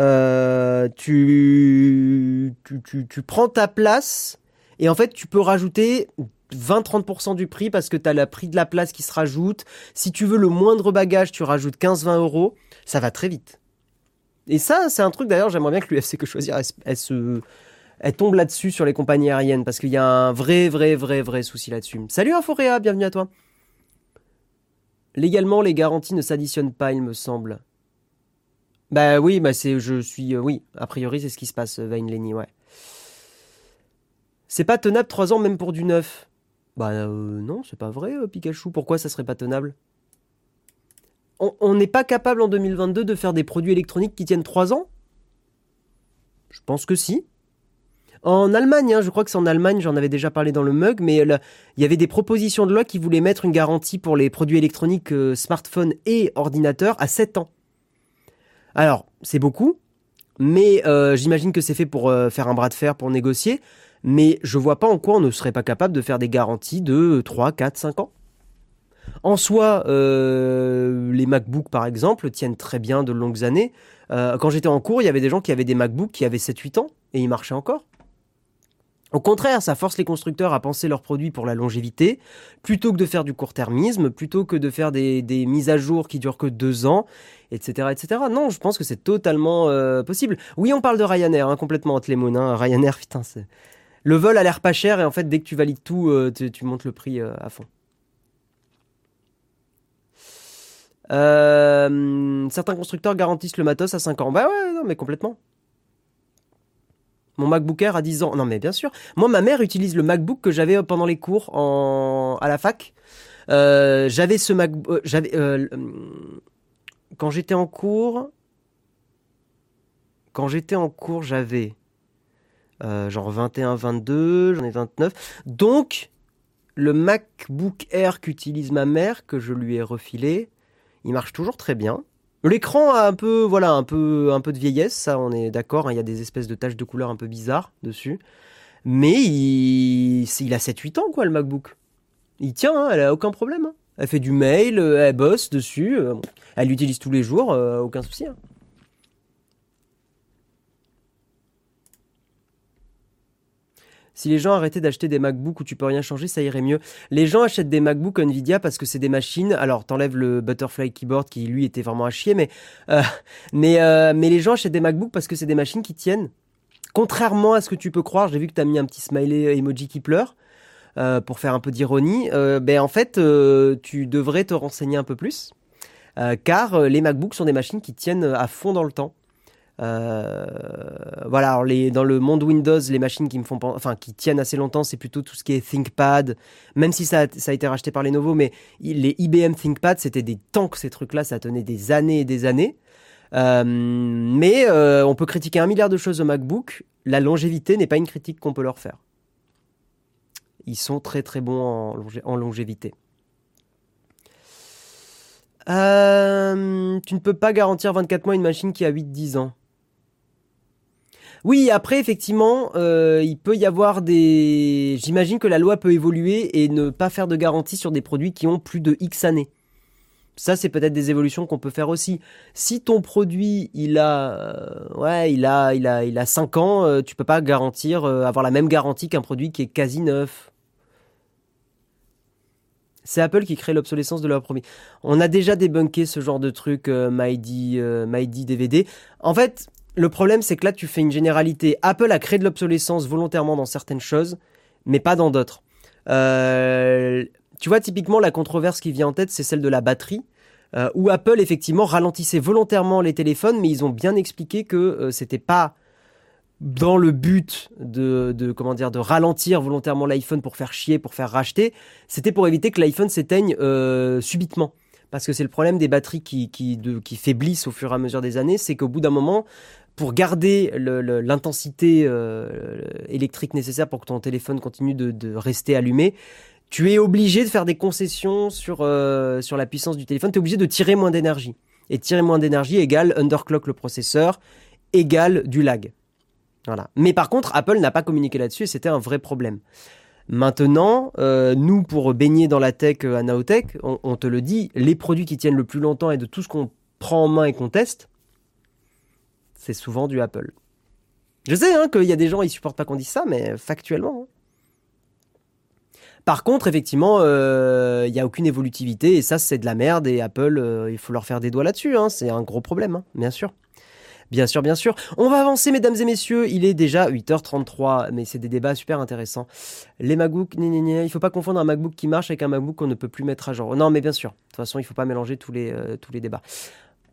euh, tu, tu, tu, prends ta place et en fait, tu peux rajouter 20-30% du prix parce que tu as le prix de la place qui se rajoute. Si tu veux le moindre bagage, tu rajoutes 15-20 euros. Ça va très vite. Et ça, c'est un truc d'ailleurs, j'aimerais bien que l'UFC que choisir, elle se elle tombe là-dessus sur les compagnies aériennes parce qu'il y a un vrai, vrai, vrai, vrai souci là-dessus. Salut Inforéa, bienvenue à toi. Légalement, les garanties ne s'additionnent pas, il me semble. Bah oui, bah c'est, je suis, euh, oui, a priori c'est ce qui se passe, Vain Lenny, ouais. C'est pas tenable 3 ans même pour du neuf. Bah euh, non, c'est pas vrai, euh, Pikachu. Pourquoi ça serait pas tenable? On n'est pas capable en 2022 de faire des produits électroniques qui tiennent 3 ans? Je pense que si. En Allemagne, hein, je crois que c'est en Allemagne, j'en avais déjà parlé dans le mug, mais il y avait des propositions de loi qui voulaient mettre une garantie pour les produits électroniques, euh, smartphones et ordinateurs à 7 ans. Alors, c'est beaucoup, mais euh, j'imagine que c'est fait pour euh, faire un bras de fer, pour négocier, mais je vois pas en quoi on ne serait pas capable de faire des garanties de 3, 4, 5 ans. En soi, les MacBooks, par exemple, tiennent très bien de longues années. quand j'étais en cours, il y avait des gens qui avaient des MacBooks qui avaient 7-8 ans et ils marchaient encore. Au contraire, ça force les constructeurs à penser leurs produits pour la longévité, plutôt que de faire du court-termisme, plutôt que de faire des, mises à jour qui durent que deux ans, etc., etc. Non, je pense que c'est totalement euh, possible. Oui, on parle de Ryanair, hein, complètement entre les. Hein. Ryanair, <laughs> putain. Le vol a l'air pas cher et en fait, dès que tu valides tout, euh, tu, montes le prix euh, à fond. certains constructeurs garantissent le matos à 5 ans. Bah ouais, non, mais complètement. Mon MacBook Air a 10 ans. Non, mais bien sûr. Moi, ma mère utilise le MacBook que j'avais pendant les cours à la fac. Euh, j'avais ce MacBook. Euh. Euh, quand j'étais en cours. quand j'étais en cours, j'avais euh, genre 21, 22, j'en ai 29. Donc, le MacBook Air qu'utilise ma mère, que je lui ai refilé, il marche toujours très bien. L'écran a un peu, voilà, un peu, un peu de vieillesse, ça, on est d'accord. Hein, il y a des espèces de taches de couleur un peu bizarres dessus. Mais il, il a 7-8 ans, quoi, le MacBook. Il tient, hein, elle a aucun problème. Hein. Elle fait du mail, euh, elle bosse dessus, euh, elle l'utilise tous les jours, euh, aucun souci. Si les gens arrêtaient d'acheter des MacBooks où tu peux rien changer, ça irait mieux. Les gens achètent des MacBooks Nvidia parce que c'est des machines. Alors, t'enlèves le Butterfly Keyboard qui lui était vraiment à chier, mais <laughs> mais mais les gens achètent des MacBooks parce que c'est des machines qui tiennent. Contrairement à ce que tu peux croire, j'ai vu que tu as mis un petit smiley emoji qui pleure. Euh, pour faire un peu d'ironie, euh, ben en fait, euh, tu devrais te renseigner un peu plus, car les MacBooks sont des machines qui tiennent à fond dans le temps. Voilà, alors les, dans le monde Windows, les machines qui me font, enfin qui tiennent assez longtemps, c'est plutôt tout ce qui est ThinkPad, même si ça a, été racheté par Lenovo, mais les IBM ThinkPad, c'était des tanks ces trucs-là, ça tenait des années et des années. mais on peut critiquer un milliard de choses au MacBook. La longévité n'est pas une critique qu'on peut leur faire ils sont très très bons en, longévité. Euh, tu ne peux pas garantir 24 mois une machine qui a 8-10 ans. Oui, après, effectivement, euh, il peut y avoir des... J'imagine que la loi peut évoluer et ne pas faire de garantie sur des produits qui ont plus de X années. Ça, c'est peut-être des évolutions qu'on peut faire aussi. Si ton produit, il a, euh, ouais, il a, il a, il a 5 ans, tu peux pas garantir, avoir la même garantie qu'un produit qui est quasi neuf. C'est Apple qui crée l'obsolescence de leur produit. On a déjà débunké ce genre de truc, euh, MyD, DVD. Euh, en fait, le problème, c'est que là, tu fais une généralité. Apple a créé de l'obsolescence volontairement dans certaines choses, mais pas dans d'autres. Euh, tu vois, typiquement, la controverse qui vient en tête, c'est celle de la batterie. où Apple effectivement ralentissait volontairement les téléphones, mais ils ont bien expliqué que c'était pas dans le but de, dire de ralentir volontairement l'iPhone pour faire chier, pour faire racheter, c'était pour éviter que l'iPhone s'éteigne euh, subitement. Parce que c'est le problème des batteries qui, qui, qui faiblissent au fur et à mesure des années, c'est qu'au bout d'un moment, pour garder l'intensité euh, électrique nécessaire pour que ton téléphone continue de, rester allumé, tu es obligé de faire des concessions sur, euh, sur la puissance du téléphone, tu es obligé de tirer moins d'énergie. Et tirer moins d'énergie égale underclock le processeur, égale du lag. Mais par contre, Apple n'a pas communiqué là-dessus et c'était un vrai problème. Maintenant, euh, nous, pour baigner dans la tech euh, à Naotech, on, te le dit, les produits qui tiennent le plus longtemps et de tout ce qu'on prend en main et qu'on teste, c'est souvent du Apple. Je sais hein, qu'il y a des gens, ils supportent pas qu'on dise ça, mais factuellement. Hein. Par contre, effectivement, euh, il n'y a aucune évolutivité et ça, c'est de la merde et Apple, il faut leur faire des doigts là-dessus. Hein. c'est un gros problème, bien sûr. Bien sûr, bien sûr. On va avancer, mesdames et messieurs. Il est déjà 8h33, mais c'est des débats super intéressants. Les MacBooks, il faut pas confondre un MacBook qui marche avec un MacBook qu'on ne peut plus mettre à jour. Non, mais bien sûr. De toute façon, il faut pas mélanger tous les, euh, tous les débats.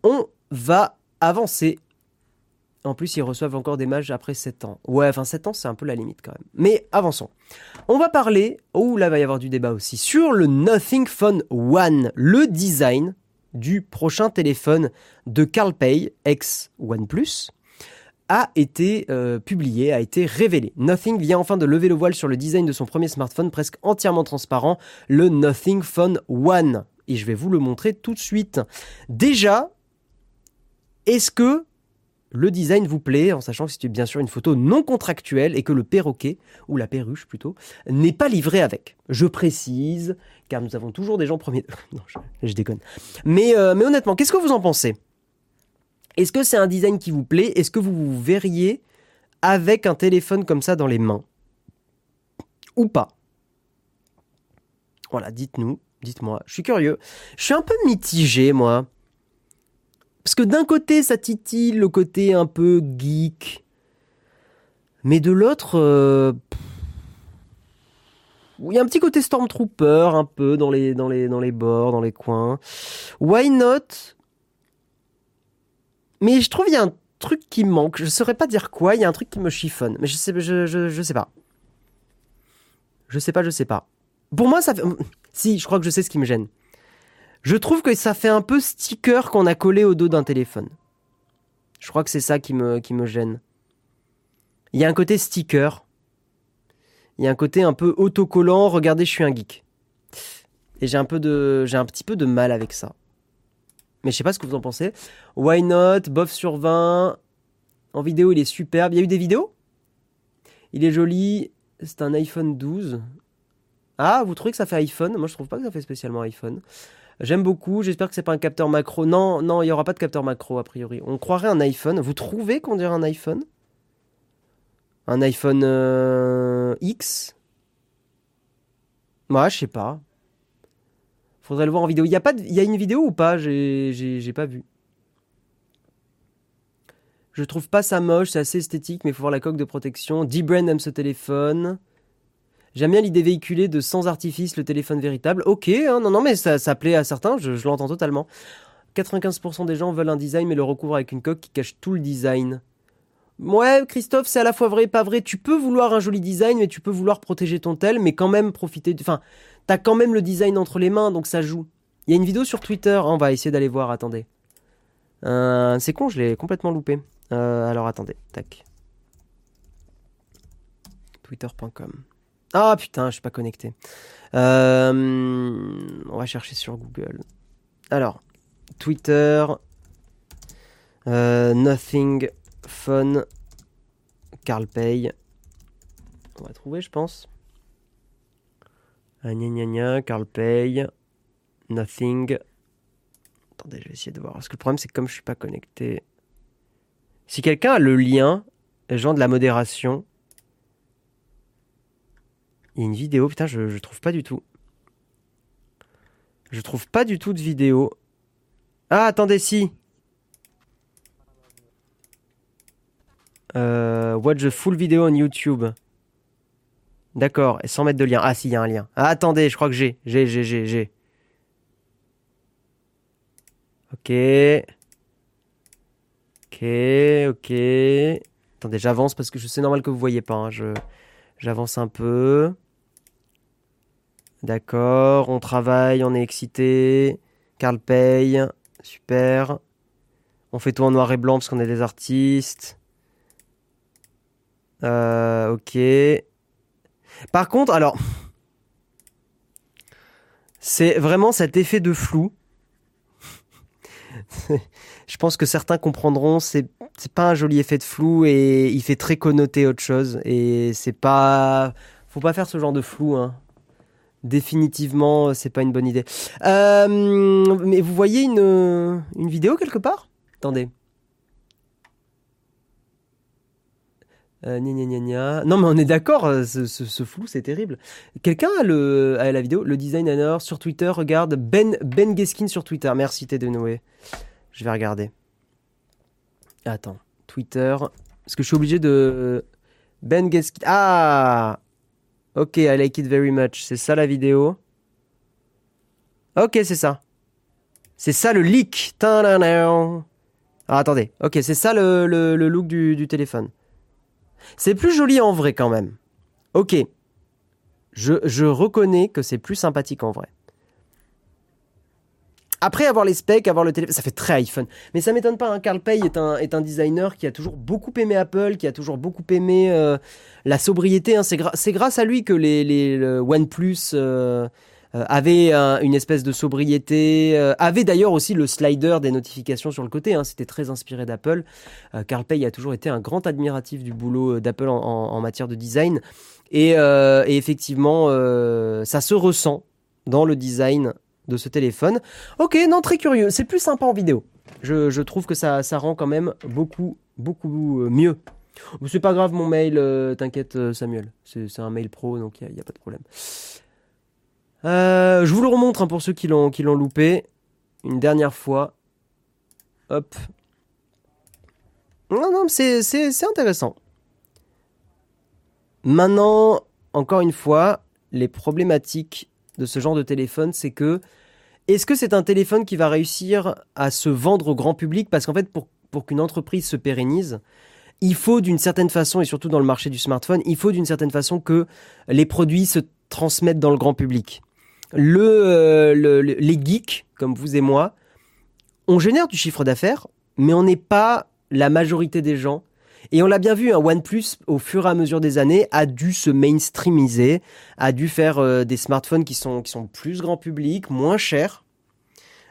On va avancer. En plus, ils reçoivent encore des mages après 7 ans. Ouais, enfin 7 ans, c'est un peu la limite quand même. Mais avançons. On va parler, oh là va y avoir du débat aussi, sur le Nothing Phone One, le design du prochain téléphone de Carl Pei, ex OnePlus, a été euh, publié, a été révélé. Nothing vient enfin de lever le voile sur le design de son premier smartphone presque entièrement transparent, le Nothing Phone One. Et je vais vous le montrer tout de suite. Déjà, est-ce que le design vous plaît, en sachant que c'est bien sûr une photo non contractuelle et que le perroquet, ou la perruche plutôt, n'est pas livré avec. Je précise, car nous avons toujours des gens premiers... <laughs> non, je, déconne. Mais, euh, mais honnêtement, qu'est-ce que vous en pensez? Est-ce que c'est un design qui vous plaît? Est-ce que vous vous verriez avec un téléphone comme ça dans les mains? Ou pas? Voilà, dites-nous, dites-moi. Je suis curieux. Je suis un peu mitigé, moi. Parce que d'un côté, ça titille le côté un peu geek. Mais de l'autre, euh, il y a un petit côté Stormtrooper un peu dans les, dans les, dans les bords, dans les coins. Why not? Mais je trouve qu'il y a un truc qui manque. Je ne saurais pas dire quoi. Il y a un truc qui me chiffonne. Mais je sais, je, je, je sais pas. Je sais pas, je sais pas. Pour moi, ça fait. Si, je crois que je sais ce qui me gêne. Je trouve que ça fait un peu sticker qu'on a collé au dos d'un téléphone. Je crois que c'est ça qui me, gêne. Il y a un côté sticker. Il y a un côté un peu autocollant. Regardez, je suis un geek. Et j'ai un peu de, j'ai un petit peu de mal avec ça. Mais je sais pas ce que vous en pensez. Why not? Bof sur 20. En vidéo, il est superbe. Il y a eu des vidéos? Il est joli. C'est un iPhone 12. Ah, vous trouvez que ça fait iPhone? Moi, je trouve pas que ça fait spécialement iPhone. J'aime beaucoup. J'espère que c'est pas un capteur macro. Non, non, il y aura pas de capteur macro a priori. On croirait un iPhone. Vous trouvez qu'on dirait un iPhone? Un iPhone euh, X? Moi, je sais pas. Faudrait le voir en vidéo. Il y a pas, il y a une vidéo ou pas? J'ai, pas vu. Je trouve pas ça moche, c'est assez esthétique, mais faut voir la coque de protection. D-Brand aime ce téléphone. J'aime bien l'idée véhiculée de sans artifice le téléphone véritable. Ok, hein, non, non, mais ça, plaît à certains, je, l'entends totalement. 95% des gens veulent un design, mais le recouvrent avec une coque qui cache tout le design. Ouais, Christophe, c'est à la fois vrai et pas vrai. Tu peux vouloir un joli design, mais tu peux vouloir protéger ton tel, mais quand même profiter. Enfin, t'as quand même le design entre les mains, donc ça joue. Il y a une vidéo sur Twitter, on va essayer d'aller voir, attendez. Euh, c'est con, je l'ai complètement loupé. Euh, alors attendez, tac. Twitter.com. Ah putain, je suis pas connecté. Euh, on va chercher sur Google. Alors, Twitter. Euh, nothing Fun. Carl Pay. On va trouver, je pense. Ah, gna gna Carl Pay. Nothing. Attendez, je vais essayer de voir. Parce que le problème, c'est que comme je suis pas connecté. Si quelqu'un a le lien, les gens de la modération, il y a une vidéo, putain, je, trouve pas du tout. Je trouve pas du tout de vidéo. Ah, attendez, si. Euh, watch the full vidéo on YouTube. D'accord, et sans mettre de lien. Ah, si, il y a un lien. Ah, attendez, je crois que j'ai. J'ai, j'ai, j'ai, j'ai. Ok. Ok, ok. Attendez, j'avance parce que sais normal que vous voyez pas. Hein. Je, j'avance un peu. D'accord, on travaille, on est excité. Carl paye, super. On fait tout en noir et blanc parce qu'on est des artistes. Euh, ok. Par contre, alors, c'est vraiment cet effet de flou. <laughs> Je pense que certains comprendront, c'est pas un joli effet de flou et il fait très connoter autre chose et c'est pas faut pas faire ce genre de flou hein définitivement, c'est pas une bonne idée. Euh, mais vous voyez une, une vidéo quelque part? Attendez. Euh, Non, mais on est d'accord, euh, ce, flou, c'est terrible. Quelqu'un a, le, a la vidéo Le designer sur Twitter, regarde Ben, ben Geskin sur Twitter. Merci, de Noé. Je vais regarder. Attends, Twitter. Parce que je suis obligé de. Ben Geskin. Ah Ok, I like it very much. C'est ça la vidéo. Ok, c'est ça. C'est ça le leak. Ah, attendez. Ok, c'est ça le, le, look du, du téléphone. C'est plus joli en vrai quand même. Ok. Je, je reconnais que c'est plus sympathique en vrai. Après avoir les specs, avoir le téléphone, ça fait très iPhone. Mais ça m'étonne pas, hein. Carl Pay est un, est un designer qui a toujours beaucoup aimé Apple, qui a toujours beaucoup aimé euh, la sobriété. Hein. C'est, grâce à lui que les, les OnePlus euh, euh, avait une espèce de sobriété, avait d'ailleurs aussi le slider des notifications sur le côté. Hein. C'était très inspiré d'Apple. Carl Pay a toujours été un grand admiratif du boulot d'Apple en, matière de design. Et effectivement, ça se ressent dans le design de ce téléphone. Ok, non, très curieux. C'est plus sympa en vidéo. Je, trouve que ça, ça rend quand même beaucoup, beaucoup euh, mieux. C'est pas grave mon mail, euh, t'inquiète euh, Samuel. C'est un mail pro, donc il n'y a, pas de problème. je vous le remontre hein, pour ceux qui l'ont loupé. Une dernière fois. Hop. Non, non, c'est intéressant. Maintenant, encore une fois, les problématiques de ce genre de téléphone, c'est que est-ce que c'est un téléphone qui va réussir à se vendre au grand public? Parce qu'en fait, pour, pour qu'une entreprise se pérennise, il faut d'une certaine façon, et surtout dans le marché du smartphone, il faut d'une certaine façon que les produits se transmettent dans le grand public. Le, euh, les geeks, comme vous et moi, on génère du chiffre d'affaires, mais on n'est pas la majorité des gens, et on l'a bien vu, un hein, OnePlus, au fur et à mesure des années, a dû se mainstreamiser, a dû faire euh, des smartphones qui sont, plus grand public, moins chers,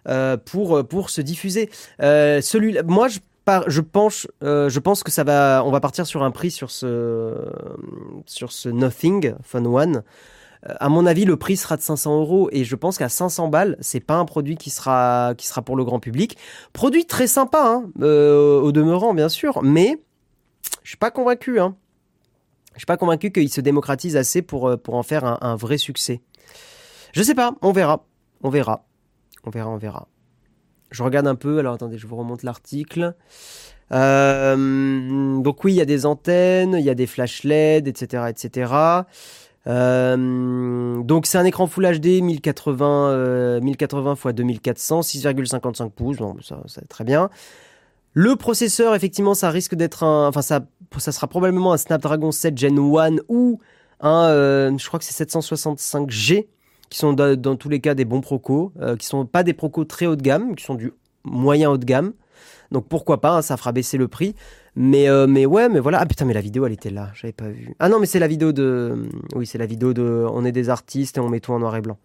euh, pour, pour se diffuser. Euh, celui moi, je, je, pense, je pense que ça va, on va partir sur un prix sur ce, sur ce Nothing Phone One. À mon avis, le prix sera de 500 euros et je pense qu'à 500 balles, c'est pas un produit qui sera, qui sera pour le grand public. Produit très sympa, hein, au demeurant, bien sûr, mais je suis pas convaincu. Hein. Je suis pas convaincu qu'il se démocratise assez pour, euh, pour en faire un, vrai succès. Je sais pas, on verra. On verra. On verra, on verra. Je regarde un peu, alors attendez, je vous remonte l'article. Euh, donc oui, il y a des antennes, il y a des flash LED, etc. etc. Euh, donc c'est un écran Full HD 1080 1080 x 2400 6,55 pouces bon ça, ça très bien le processeur, effectivement, ça risque d'être un, enfin ça, sera probablement un Snapdragon 7 Gen 1 ou un, euh, je crois que c'est 765G, qui sont dans, tous les cas des bons procos, euh, qui sont pas des procos très haut de gamme, qui sont du moyen haut de gamme. Donc pourquoi pas, hein, ça fera baisser le prix. Mais euh, mais ouais, mais voilà. Ah putain, mais la vidéo elle était là, j'avais pas vu. Ah non, mais c'est la vidéo de, oui, c'est la vidéo de, on est des artistes et on met tout en noir et blanc.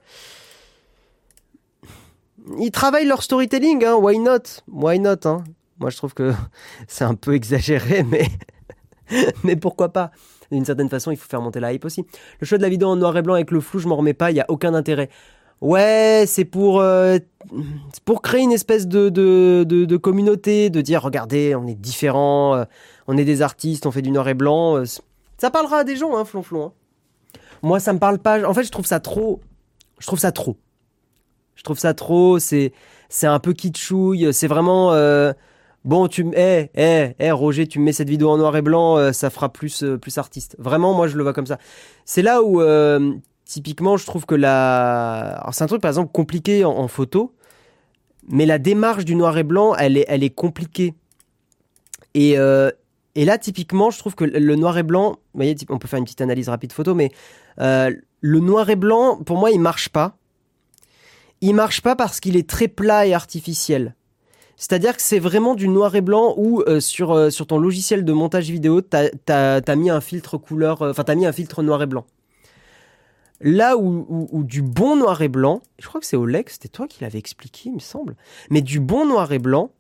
Ils travaillent leur storytelling, hein. Why not? Why not, hein? Moi, je trouve que <laughs> c'est un peu exagéré, <laughs> mais, mais pourquoi pas? D'une certaine façon, il faut faire monter la hype aussi. Le choix de la vidéo en noir et blanc avec le flou, je m'en remets pas, il n'y a aucun intérêt. Ouais, c'est pour, euh, créer une espèce de, communauté, de dire, regardez, on est différents, euh, on est des artistes, on fait du noir et blanc. Euh, ça parlera à des gens, hein, flonflon. Hein. Moi, ça me parle pas. En fait, je trouve ça trop. Je trouve ça trop. Je trouve ça trop. C'est, c'est un peu kitschouille. C'est vraiment. Bon, tu me, eh, eh, eh, Roger, tu me mets cette vidéo en noir et blanc, euh, ça fera plus, euh, plus artiste. Vraiment, moi, je le vois comme ça. C'est là où, euh, typiquement, je trouve que la, alors c'est un truc par exemple compliqué en, photo, mais la démarche du noir et blanc, elle est, elle est compliquée. Et et là, typiquement, je trouve que le noir et blanc, vous voyez, on peut faire une petite analyse rapide photo, mais le noir et blanc, pour moi, il marche pas. Il marche pas parce qu'il est très plat et artificiel. C'est-à-dire que c'est vraiment du noir et blanc où euh, sur, euh, sur ton logiciel de montage vidéo, t'as as, mis un filtre couleur, euh, enfin mis un filtre noir et blanc. Là où, du bon noir et blanc, je crois que c'est Oleg, c'était toi qui l'avais expliqué, il me semble, mais du bon noir et blanc,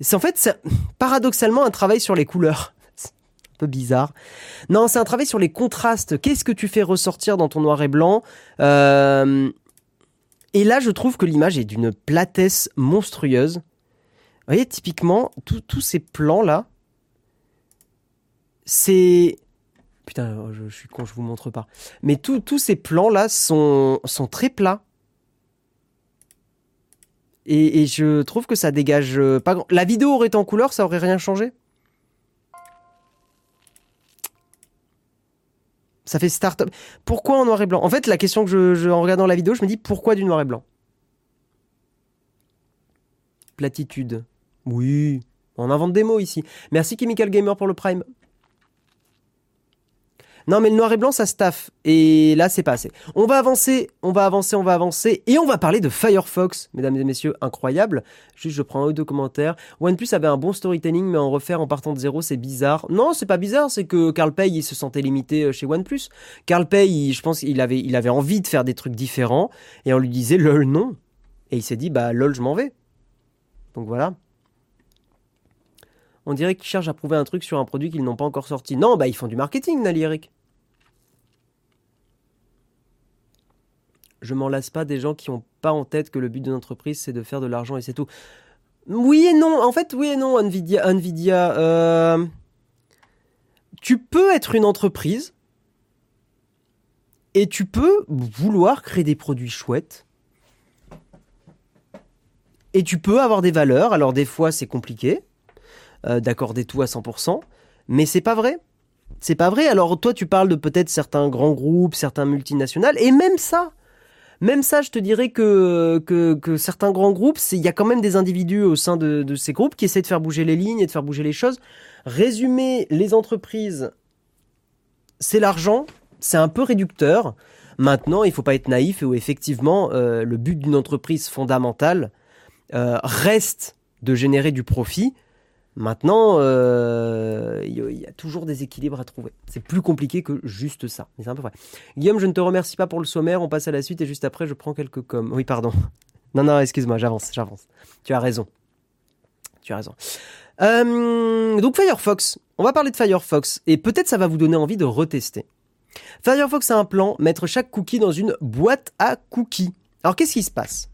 c'est en fait paradoxalement un travail sur les couleurs. <laughs> Un peu bizarre. Non, c'est un travail sur les contrastes. Qu'est-ce que tu fais ressortir dans ton noir et blanc Et là, je trouve que l'image est d'une platesse monstrueuse voyez, typiquement, tous ces plans-là, c'est... Putain, oh, je, suis con, je vous montre pas. Mais tous ces plans-là sont, très plats. Et, je trouve que ça dégage euh, pas grand... La vidéo aurait été en couleur, ça aurait rien changé Ça fait start-up. Pourquoi en noir et blanc? En fait, la question que je, en regardant la vidéo, je me dis pourquoi du noir et blanc? Platitude. Oui, on invente des mots ici. Merci Chemical Gamer pour le Prime. Non, mais le noir et blanc, ça staff. Et là, c'est pas assez. On va avancer, on va avancer, on va avancer. Et on va parler de Firefox, mesdames et messieurs, incroyable. Juste, je prends un ou deux commentaires. OnePlus avait un bon storytelling, mais en refaire en partant de zéro, c'est bizarre. Non, c'est pas bizarre, c'est que Carl Pay, il se sentait limité euh, chez OnePlus. Carl Pay, je pense qu'il avait, il avait envie de faire des trucs différents. Et on lui disait, lol, non. Et il s'est dit, bah, lol, je m'en vais. Donc voilà. On dirait qu'ils cherchent à prouver un truc sur un produit qu'ils n'ont pas encore sorti. Non, bah ils font du marketing, Nali Eric. Je m'en lasse pas des gens qui n'ont pas en tête que le but d'une entreprise c'est de faire de l'argent et c'est tout. Oui et non, en fait oui et non, Nvidia. Nvidia euh, Tu peux être une entreprise et tu peux vouloir créer des produits chouettes. Et tu peux avoir des valeurs. Alors des fois c'est compliqué. Euh, d'accorder tout à 100%, mais c'est pas vrai. C'est pas vrai. Alors toi, tu parles de peut-être certains grands groupes, certains multinationales, et même ça, même ça, je te dirais que, que, certains grands groupes, il y a quand même des individus au sein de, de, ces groupes qui essaient de faire bouger les lignes et de faire bouger les choses. Résumer les entreprises, c'est l'argent, c'est un peu réducteur. Maintenant, il faut pas être naïf et où effectivement, euh, le but d'une entreprise fondamentale euh, reste de générer du profit Maintenant, euh, il y a toujours des équilibres à trouver. C'est plus compliqué que juste ça. Mais c'est un peu vrai. Guillaume, je ne te remercie pas pour le sommaire. On passe à la suite et juste après, je prends quelques coms. Oui, pardon. <laughs> Non, non, excuse-moi, j'avance, j'avance. Tu as raison. Tu as raison. Euh, donc Firefox, on va parler de Firefox et peut-être ça va vous donner envie de retester. Firefox a un plan, mettre chaque cookie dans une boîte à cookies. Alors qu'est-ce qui se passe?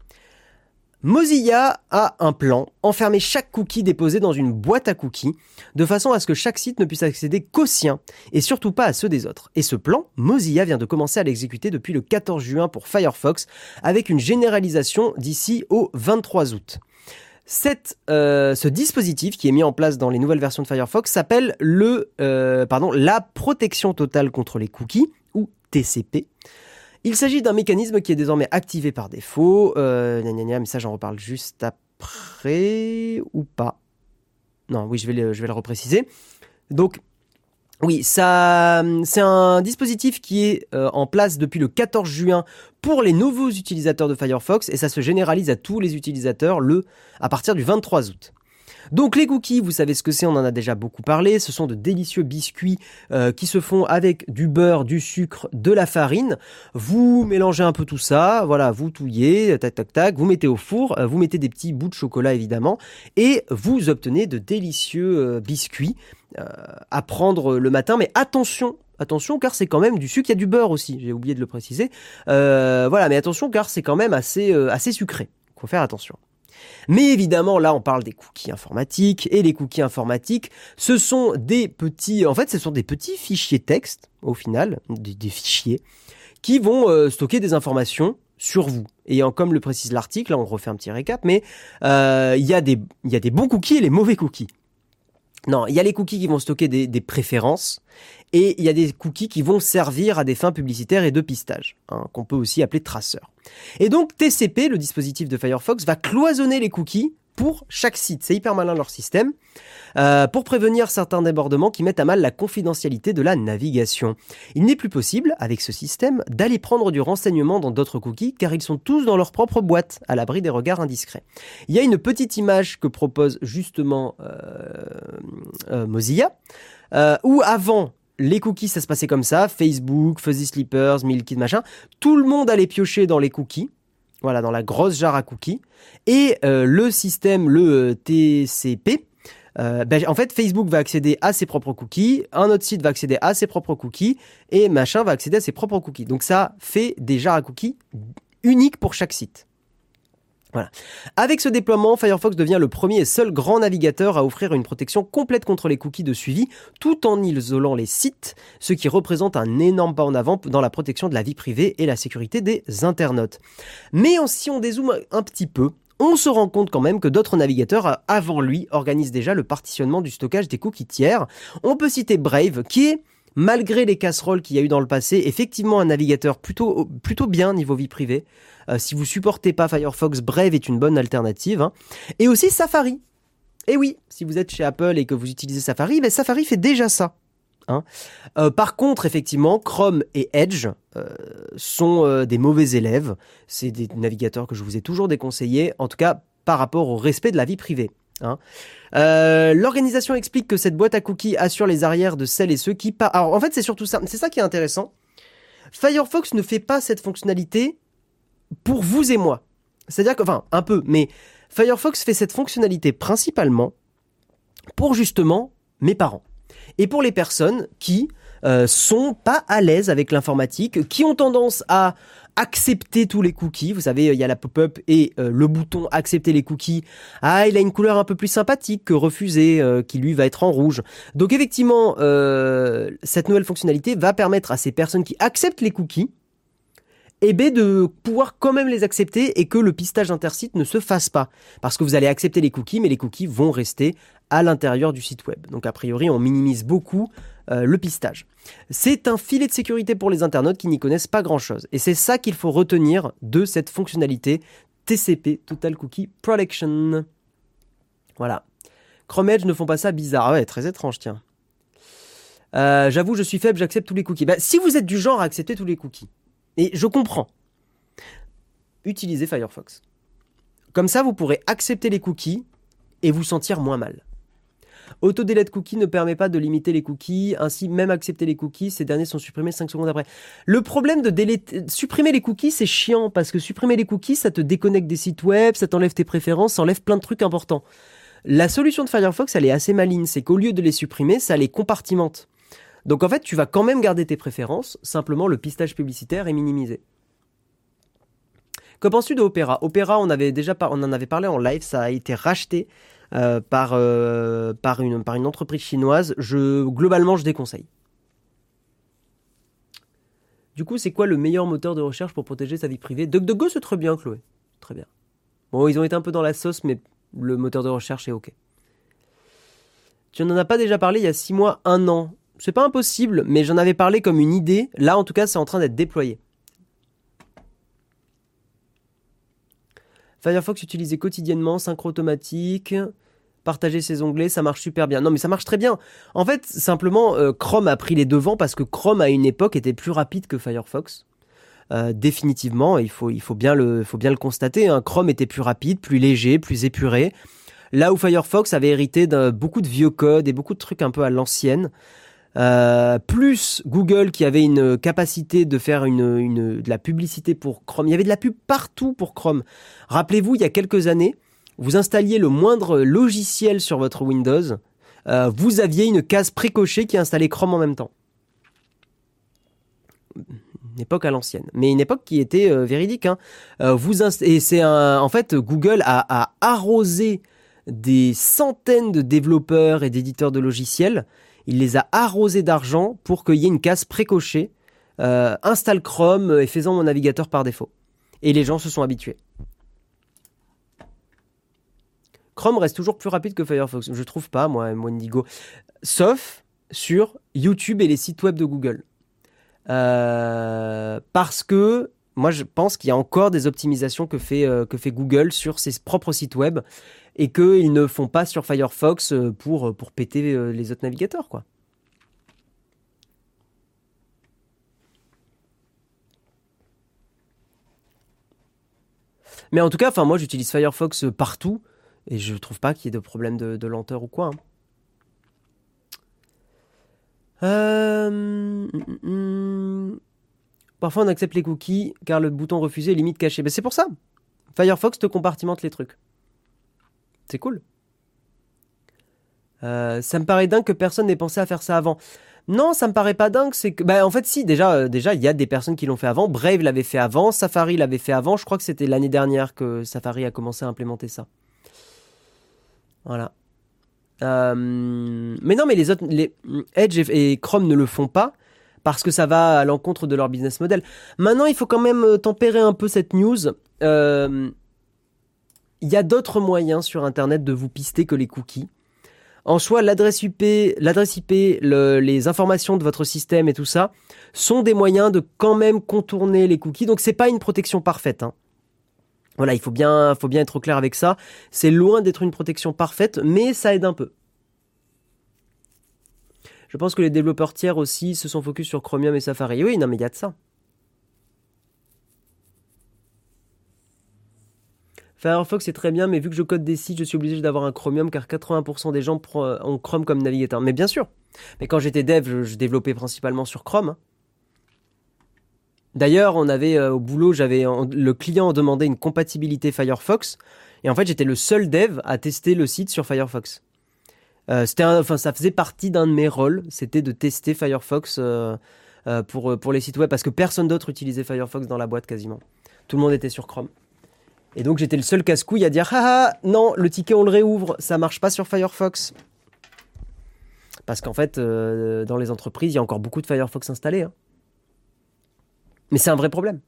Mozilla a un plan, enfermer chaque cookie déposé dans une boîte à cookies, de façon à ce que chaque site ne puisse accéder qu'aux siens, et surtout pas à ceux des autres. Et ce plan, Mozilla vient de commencer à l'exécuter depuis le 14 juin pour Firefox, avec une généralisation d'ici au 23 août. Euh, ce dispositif qui est mis en place dans les nouvelles versions de Firefox s'appelle le, euh, la protection totale contre les cookies, ou TCP. Il s'agit d'un mécanisme qui est désormais activé par défaut. Euh, mais ça, j'en reparle juste après ou pas? Non, oui, je vais le, je repréciser. Donc, oui, ça, c'est un dispositif qui est euh, en place depuis le 14 juin pour les nouveaux utilisateurs de Firefox et ça se généralise à tous les utilisateurs le à partir du 23 août. Donc les cookies, vous savez ce que c'est, on en a déjà beaucoup parlé, ce sont de délicieux biscuits euh, qui se font avec du beurre, du sucre, de la farine. Vous mélangez un peu tout ça, voilà, vous touillez, tac tac tac, vous mettez au four, euh, vous mettez des petits bouts de chocolat évidemment, et vous obtenez de délicieux euh, biscuits à prendre le matin. Mais attention, attention car c'est quand même du sucre, il y a du beurre aussi, j'ai oublié de le préciser. voilà, mais attention car c'est quand même assez, assez sucré. Il faut faire attention. Mais évidemment, là, on parle des cookies informatiques, et les cookies informatiques, ce sont des petits, en fait, ce sont des petits fichiers texte, au final, des, fichiers, qui vont euh, stocker des informations sur vous. Et comme le précise l'article, on refait un petit récap, mais euh, il y, y a des bons cookies et les mauvais cookies. Non, il y a les cookies qui vont stocker des, préférences et il y a des cookies qui vont servir à des fins publicitaires et de pistage, hein, qu'on peut aussi appeler traceurs. Et donc TCP, le dispositif de Firefox, va cloisonner les cookies pour chaque site. C'est hyper malin leur système. Euh, pour prévenir certains débordements qui mettent à mal la confidentialité de la navigation. Il n'est plus possible, avec ce système, d'aller prendre du renseignement dans d'autres cookies car ils sont tous dans leur propre boîte, à l'abri des regards indiscrets. Il y a une petite image que propose justement euh, euh, Mozilla, où avant les cookies, ça se passait comme ça. Facebook, Fuzzy Sleepers, Milkid, machin. Tout le monde allait piocher dans les cookies voilà, dans la grosse jarre à cookies. Et euh, le système, le euh, TCP, euh, ben, en fait, Facebook va accéder à ses propres cookies, un autre site va accéder à ses propres cookies, et machin va accéder à ses propres cookies. Donc ça fait des jarres à cookies uniques pour chaque site. Avec ce déploiement, Firefox devient le premier et seul grand navigateur à offrir une protection complète contre les cookies de suivi, tout en isolant les sites, ce qui représente un énorme pas en avant dans la protection de la vie privée et la sécurité des internautes. Mais si on dézoome un petit peu, on se rend compte quand même que d'autres navigateurs avant lui organisent déjà le partitionnement du stockage des cookies tiers. On peut citer Brave, qui est malgré les casseroles qu'il y a eu dans le passé, effectivement un navigateur plutôt, bien niveau vie privée. Euh, si vous supportez pas Firefox, Brave est une bonne alternative. Hein. Et aussi Safari. Et oui, si vous êtes chez Apple et que vous utilisez Safari, ben Safari fait déjà ça. Hein. Euh, par contre, effectivement, Chrome et Edge euh, sont des mauvais élèves. C'est des navigateurs que je vous ai toujours déconseillés, en tout cas par rapport au respect de la vie privée. Hein. Euh, l'organisation explique que cette boîte à cookies assure les arrières de celles et ceux qui... Alors en fait c'est surtout ça, c'est ça qui est intéressant. Firefox ne fait pas cette fonctionnalité pour vous et moi. C'est-à-dire que, enfin un peu, mais Firefox fait cette fonctionnalité principalement pour justement mes parents. Et pour les personnes qui euh, sont pas à l'aise avec l'informatique, qui ont tendance à accepter tous les cookies. Vous savez, il y a la pop-up et euh, le bouton accepter les cookies. Ah, il a une couleur un peu plus sympathique que refuser, euh, qui lui va être en rouge. Donc effectivement, euh, cette nouvelle fonctionnalité va permettre à ces personnes qui acceptent les cookies, et B de pouvoir quand même les accepter et que le pistage intersite ne se fasse pas. Parce que vous allez accepter les cookies, mais les cookies vont rester à l'intérieur du site web. Donc a priori, on minimise beaucoup euh, le pistage. C'est un filet de sécurité pour les internautes qui n'y connaissent pas grand-chose. Et c'est ça qu'il faut retenir de cette fonctionnalité TCP, Total Cookie Protection. Voilà. Chrome Edge ne font pas ça bizarre. Ah ouais, très étrange, tiens. Euh, j'avoue, je suis faible, j'accepte tous les cookies. Bah, si vous êtes du genre à accepter tous les cookies, et je comprends, utilisez Firefox. Comme ça, vous pourrez accepter les cookies et vous sentir moins mal. Auto delete cookie ne permet pas de limiter les cookies. Ainsi, même accepter les cookies, ces derniers sont supprimés 5 secondes après. Le problème de supprimer les cookies, c'est chiant parce que supprimer les cookies, ça te déconnecte des sites web, ça t'enlève tes préférences, ça enlève plein de trucs importants. La solution de Firefox, elle est assez maligne. C'est qu'au lieu de les supprimer, ça les compartimente. Donc en fait, tu vas quand même garder tes préférences, simplement le pistage publicitaire est minimisé. Que penses-tu de Opera? Opera, on, avait déjà on en avait parlé en live, ça a été racheté euh, par, euh, par, une, par une entreprise chinoise. Je, globalement, je déconseille. Du coup, c'est quoi le meilleur moteur de recherche pour protéger sa vie privée? DuckDuckGo, c'est très bien, Chloé. Très bien. Bon, ils ont été un peu dans la sauce, mais le moteur de recherche est OK. Tu n'en as pas déjà parlé il y a 6 mois, 1 an c'est pas impossible, mais j'en avais parlé comme une idée. Là, en tout cas, c'est en train d'être déployé. Firefox utilisé quotidiennement, synchro automatique, partager ses onglets, ça marche super bien. Non, mais ça marche très bien. En fait, simplement, euh, Chrome a pris les devants parce que Chrome à une époque était plus rapide que Firefox. Euh, définitivement, il faut, bien le constater. Hein. Chrome était plus rapide, plus léger, plus épuré. Là où Firefox avait hérité de beaucoup de vieux codes et beaucoup de trucs un peu à l'ancienne. Euh, plus Google qui avait une capacité de faire de la publicité pour Chrome. Il y avait de la pub partout pour Chrome. Rappelez-vous, il y a quelques années, vous installiez le moindre logiciel sur votre Windows, euh, vous aviez une case précochée qui installait Chrome en même temps. Une époque à l'ancienne, mais une époque qui était euh, véridique. Hein. en fait Google a arrosé des centaines de développeurs et d'éditeurs de logiciels il les a arrosés d'argent pour qu'il y ait une case précochée. Euh, installe Chrome et faisant mon navigateur par défaut. Et les gens se sont habitués. Chrome reste toujours plus rapide que Firefox. Je trouve pas, moi, Wendigo. Sauf sur YouTube et les sites web de Google. Euh, parce que moi, je pense qu'il y a encore des optimisations que fait, euh, que fait Google sur ses propres sites web et qu'ils ne font pas sur Firefox euh, pour, pour péter euh, les autres navigateurs, quoi. Mais en tout cas, enfin moi j'utilise Firefox partout et je trouve pas qu'il y ait de problème de, lenteur ou quoi. Hein. Euh, hum, hum, hum. Parfois on accepte les cookies car le bouton refuser est limite caché. Mais c'est pour ça. Firefox te compartimente les trucs. C'est cool. Euh, ça me paraît dingue que personne n'ait pensé à faire ça avant. Non, ça me paraît pas dingue. C'est que, bah, en fait, si déjà, euh, déjà, il y a des personnes qui l'ont fait avant. Brave l'avait fait avant, Safari l'avait fait avant. Je crois que c'était l'année dernière que Safari a commencé à implémenter ça. Voilà. Euh, mais non, mais les autres, Edge et Chrome ne le font pas parce que ça va à l'encontre de leur business model. Maintenant, il faut quand même tempérer un peu cette news. Il y a d'autres moyens sur Internet de vous pister que les cookies. En soi, l'adresse IP, les informations de votre système et tout ça sont des moyens de quand même contourner les cookies. Donc c'est pas une protection parfaite. Hein. Voilà, il faut bien, faut bien être au clair avec ça. C'est loin d'être une protection parfaite, mais ça aide un peu. Je pense que les développeurs tiers aussi se sont focus sur Chromium et Safari. Oui, non, mais il y a de ça. Firefox est très bien, mais vu que je code des sites, je suis obligé d'avoir un Chromium car 80% des gens ont Chrome comme navigateur. Mais bien sûr. Mais quand j'étais dev, je, développais principalement sur Chrome. Hein. D'ailleurs, on avait euh, au boulot, j'avais le client demandait une compatibilité Firefox, et en fait, j'étais le seul dev à tester le site sur Firefox. Euh, ça faisait partie d'un de mes rôles, c'était de tester Firefox euh, pour pour les sites web parce que personne d'autre utilisait Firefox dans la boîte quasiment. Tout le monde était sur Chrome. Et donc j'étais le seul casse-couille à dire ah non, le ticket on le réouvre, ça marche pas sur Firefox. Parce qu'en fait, euh, dans les entreprises, il y a encore beaucoup de Firefox installés. Hein. Mais c'est un vrai problème.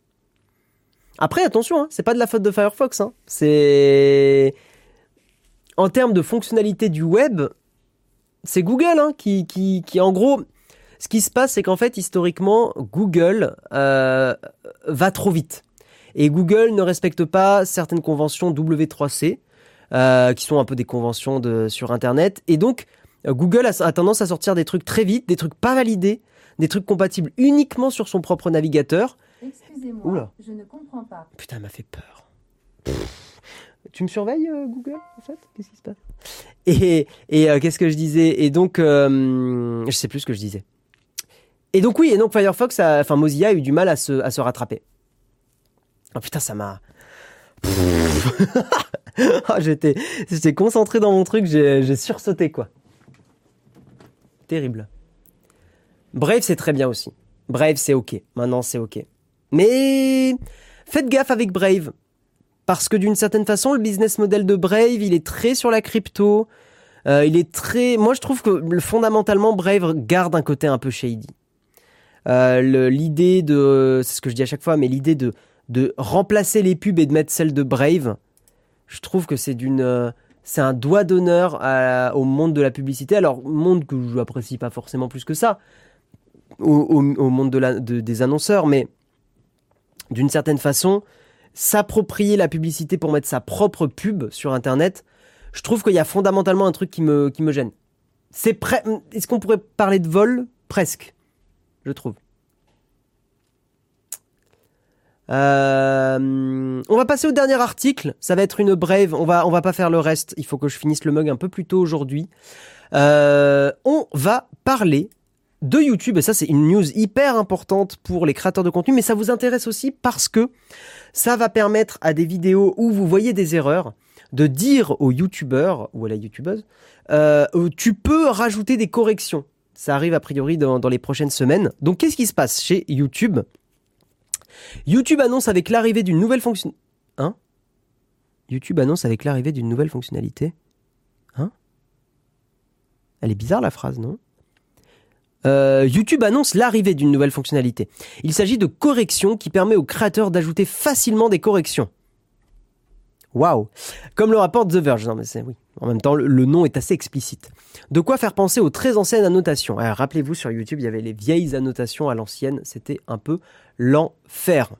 Après, attention, hein, c'est pas de la faute de Firefox. Hein. C'est en termes de fonctionnalité du web, c'est Google qui, qui, qui, en gros, ce qui se passe, c'est qu'en fait, historiquement, Google euh, va trop vite. Et Google ne respecte pas certaines conventions W3C, euh, qui sont un peu des conventions de, sur Internet. Et donc, euh, Google a, tendance à sortir des trucs très vite, des trucs pas validés, des trucs compatibles uniquement sur son propre navigateur. Excusez-moi, je ne comprends pas. Putain, elle m'a fait peur. Tu me surveilles, euh, Google, en fait? Qu'est-ce qui se passe? Et, et qu'est-ce que je disais? Et donc, je sais plus ce que je disais. Et donc oui, et donc Firefox, a- enfin Mozilla a eu du mal à se, à se rattraper. Oh putain, ça m'a... <laughs> Ah, j'étais, concentré dans mon truc, j'ai, sursauté quoi. Terrible. Brave, c'est très bien aussi. Brave, c'est ok. Maintenant, c'est ok. Mais faites gaffe avec Brave. Parce que d'une certaine façon, le business model de Brave, il est très sur la crypto. Euh, il est très. Moi, je trouve que le- fondamentalement, Brave garde un côté un peu shady. Euh, l'idée de, c'est ce que je dis à chaque fois, mais l'idée de de remplacer les pubs et de mettre celle de Brave, je trouve que c'est d'une, euh, c'est un doigt d'honneur au monde de la publicité. Alors monde que je n'apprécie pas forcément plus que ça, au, monde de la, de- des annonceurs, mais d'une certaine façon, s'approprier la publicité pour mettre sa propre pub sur Internet, je trouve qu'il y a fondamentalement un truc qui me, qui me gêne. C'est. Est-ce qu'on pourrait parler de vol? Presque, je trouve. Euh, on va passer au dernier article. Ça va être une brève. On va, on va pas faire le reste. Il faut que je finisse le mug un peu plus tôt aujourd'hui. Euh, on va parler de YouTube. Et ça, c'est une news hyper importante pour les créateurs de contenu. Mais ça vous intéresse aussi parce que ça va permettre à des vidéos où vous voyez des erreurs de dire aux youtubeurs ou à la youtubeuse, euh, tu peux rajouter des corrections. Ça arrive a priori dans, dans les prochaines semaines. Donc qu'est-ce qui se passe chez YouTube? YouTube annonce avec l'arrivée d'une nouvelle fonction... Hein? YouTube annonce avec l'arrivée d'une nouvelle fonctionnalité. Hein? Elle est bizarre la phrase, non? Euh, YouTube annonce l'arrivée d'une nouvelle fonctionnalité. Il s'agit de correction qui permet aux créateurs d'ajouter facilement des corrections. Waouh Comme le rapporte The Verge. Non mais c'est oui. En même temps, le, nom est assez explicite. De quoi faire penser aux très anciennes annotations. Rappelez-vous, sur YouTube, il y avait les vieilles annotations à l'ancienne. C'était un peu l'enfer.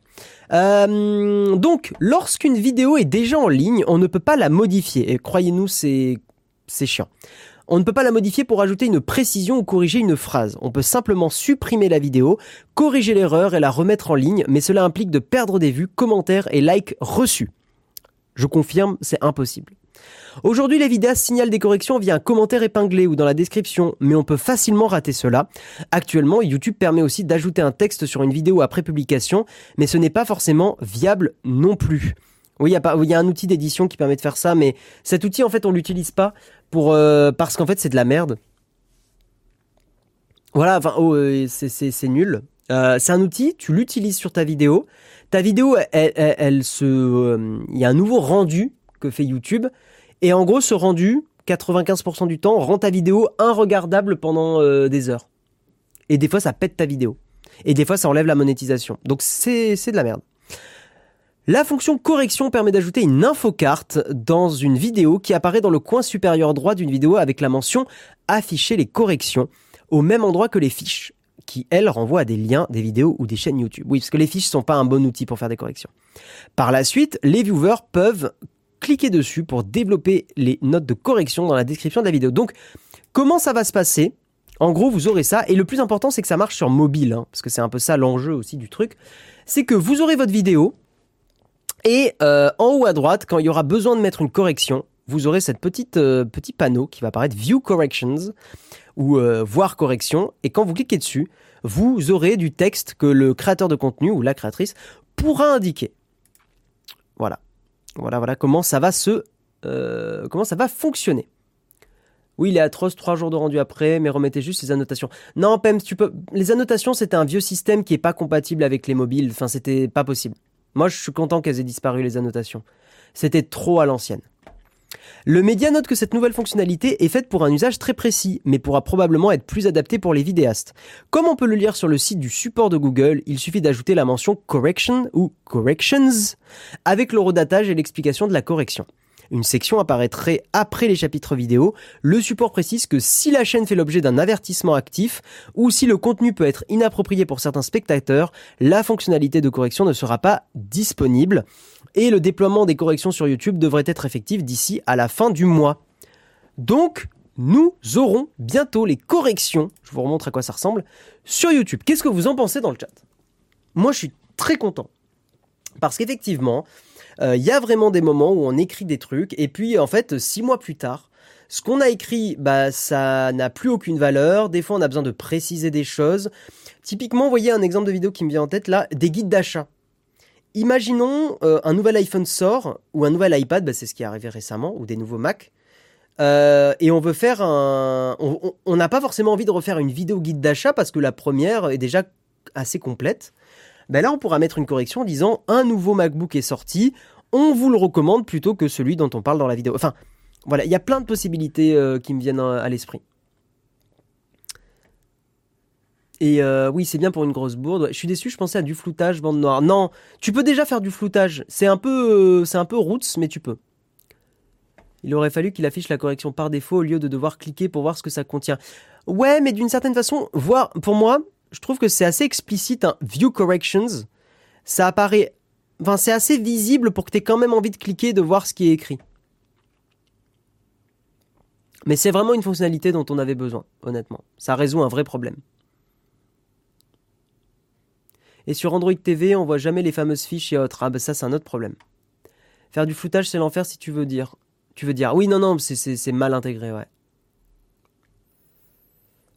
Euh, donc, lorsqu'une vidéo est déjà en ligne, on ne peut pas la modifier. Et croyez-nous, c'est c'est chiant. On ne peut pas la modifier pour ajouter une précision ou corriger une phrase. On peut simplement supprimer la vidéo, corriger l'erreur et la remettre en ligne, mais cela implique de perdre des vues, commentaires et likes reçus. Je confirme, c'est impossible. Aujourd'hui, les vidéastes signalent des corrections via un commentaire épinglé ou dans la description, mais on peut facilement rater cela. Actuellement, YouTube permet aussi d'ajouter un texte sur une vidéo après publication, mais ce n'est pas forcément viable non plus. Oui, il y, a un outil d'édition qui permet de faire ça, mais cet outil, en fait, on l'utilise pas euh, parce qu'en fait, c'est de la merde. Voilà, oh, euh, c'est nul. Euh, c'est un outil, tu l'utilises sur ta vidéo. Ta vidéo, elle, elle- se, euh, il y a un nouveau rendu que fait YouTube, et en gros, ce rendu, 95% du temps, rend ta vidéo inregardable pendant euh, des heures. Et des fois, ça pète ta vidéo. Et des fois, ça enlève la monétisation. Donc, c'est c'est de la merde. La fonction correction permet d'ajouter une infocarte dans une vidéo qui apparaît dans le coin supérieur droit d'une vidéo avec la mention afficher les corrections au même endroit que les fiches qui, elles, renvoient à des liens, des vidéos ou des chaînes YouTube. Oui, parce que les fiches sont pas un bon outil pour faire des corrections. Par la suite, les viewers peuvent cliquer dessus pour développer les notes de correction dans la description de la vidéo. Donc, comment ça va se passer? En gros, vous aurez ça. Et le plus important, c'est que ça marche sur mobile, hein, parce que c'est un peu ça l'enjeu aussi du truc. C'est que vous aurez votre vidéo, et euh, en haut à droite, quand il y aura besoin de mettre une correction, vous aurez cette petite euh, petit panneau qui va apparaître View Corrections ou euh, Voir correction. Et quand vous cliquez dessus, vous aurez du texte que le créateur de contenu ou la créatrice pourra indiquer. Voilà, voilà, voilà comment ça va se, euh, comment ça va fonctionner. Oui, il est atroce, trois jours de rendu après, mais remettez juste les annotations. Non, Pems, tu peux. Les annotations, c'était un vieux système qui est pas compatible avec les mobiles. Enfin, c'était pas possible. Moi, je suis content qu'elles aient disparu, les annotations. C'était trop à l'ancienne. Le média note que cette nouvelle fonctionnalité est faite pour un usage très précis, mais pourra probablement être plus adaptée pour les vidéastes. Comme on peut le lire sur le site du support de Google, il suffit d'ajouter la mention correction ou corrections avec le redatage et l'explication de la correction. Une section apparaîtrait après les chapitres vidéo. Le support précise que si la chaîne fait l'objet d'un avertissement actif ou si le contenu peut être inapproprié pour certains spectateurs, la fonctionnalité de correction ne sera pas disponible. Et le déploiement des corrections sur YouTube devrait être effectif d'ici à la fin du mois. Donc, nous aurons bientôt les corrections, je vous remontre à quoi ça ressemble, sur YouTube. Qu'est-ce que vous en pensez dans le chat? Moi, je suis très content. Parce qu'effectivement, Il y a vraiment des moments où on écrit des trucs et puis en fait six mois plus tard, ce qu'on a écrit, bah ça n'a plus aucune valeur. Des fois, on a besoin de préciser des choses. Typiquement, vous voyez un exemple de vidéo qui me vient en tête là, des guides d'achat. Imaginons un nouvel iPhone sort ou un nouvel iPad, bah, c'est ce qui est arrivé récemment, ou des nouveaux Mac. Euh, et on veut faire un. On n'a pas forcément envie de refaire une vidéo guide d'achat parce que la première est déjà assez complète. Ben là, on pourra mettre une correction en disant un nouveau MacBook est sorti, on vous le recommande plutôt que celui dont on parle dans la vidéo. Enfin, voilà, il y a plein de possibilités euh, qui me viennent à, l'esprit. Et euh, oui, c'est bien pour une grosse bourde. Je suis déçu, je pensais à du floutage bande noire. Non, tu peux déjà faire du floutage. C'est un peu, c'est un peu roots, mais tu peux. Il aurait fallu qu'il affiche la correction par défaut au lieu de devoir cliquer pour voir ce que ça contient. Ouais, mais d'une certaine façon, voir, pour moi, je trouve que c'est assez explicite, un View Corrections. Ça apparaît, enfin, c'est assez visible pour que tu aies quand même envie de cliquer, de voir ce qui est écrit. Mais c'est vraiment une fonctionnalité dont on avait besoin, honnêtement. Ça résout un vrai problème. Et sur Android TV, on voit jamais les fameuses fiches et autres. Ah bah ça c'est un autre problème. Faire du floutage c'est l'enfer si tu veux dire. Tu veux dire, oui, non, non, c'est mal intégré, ouais.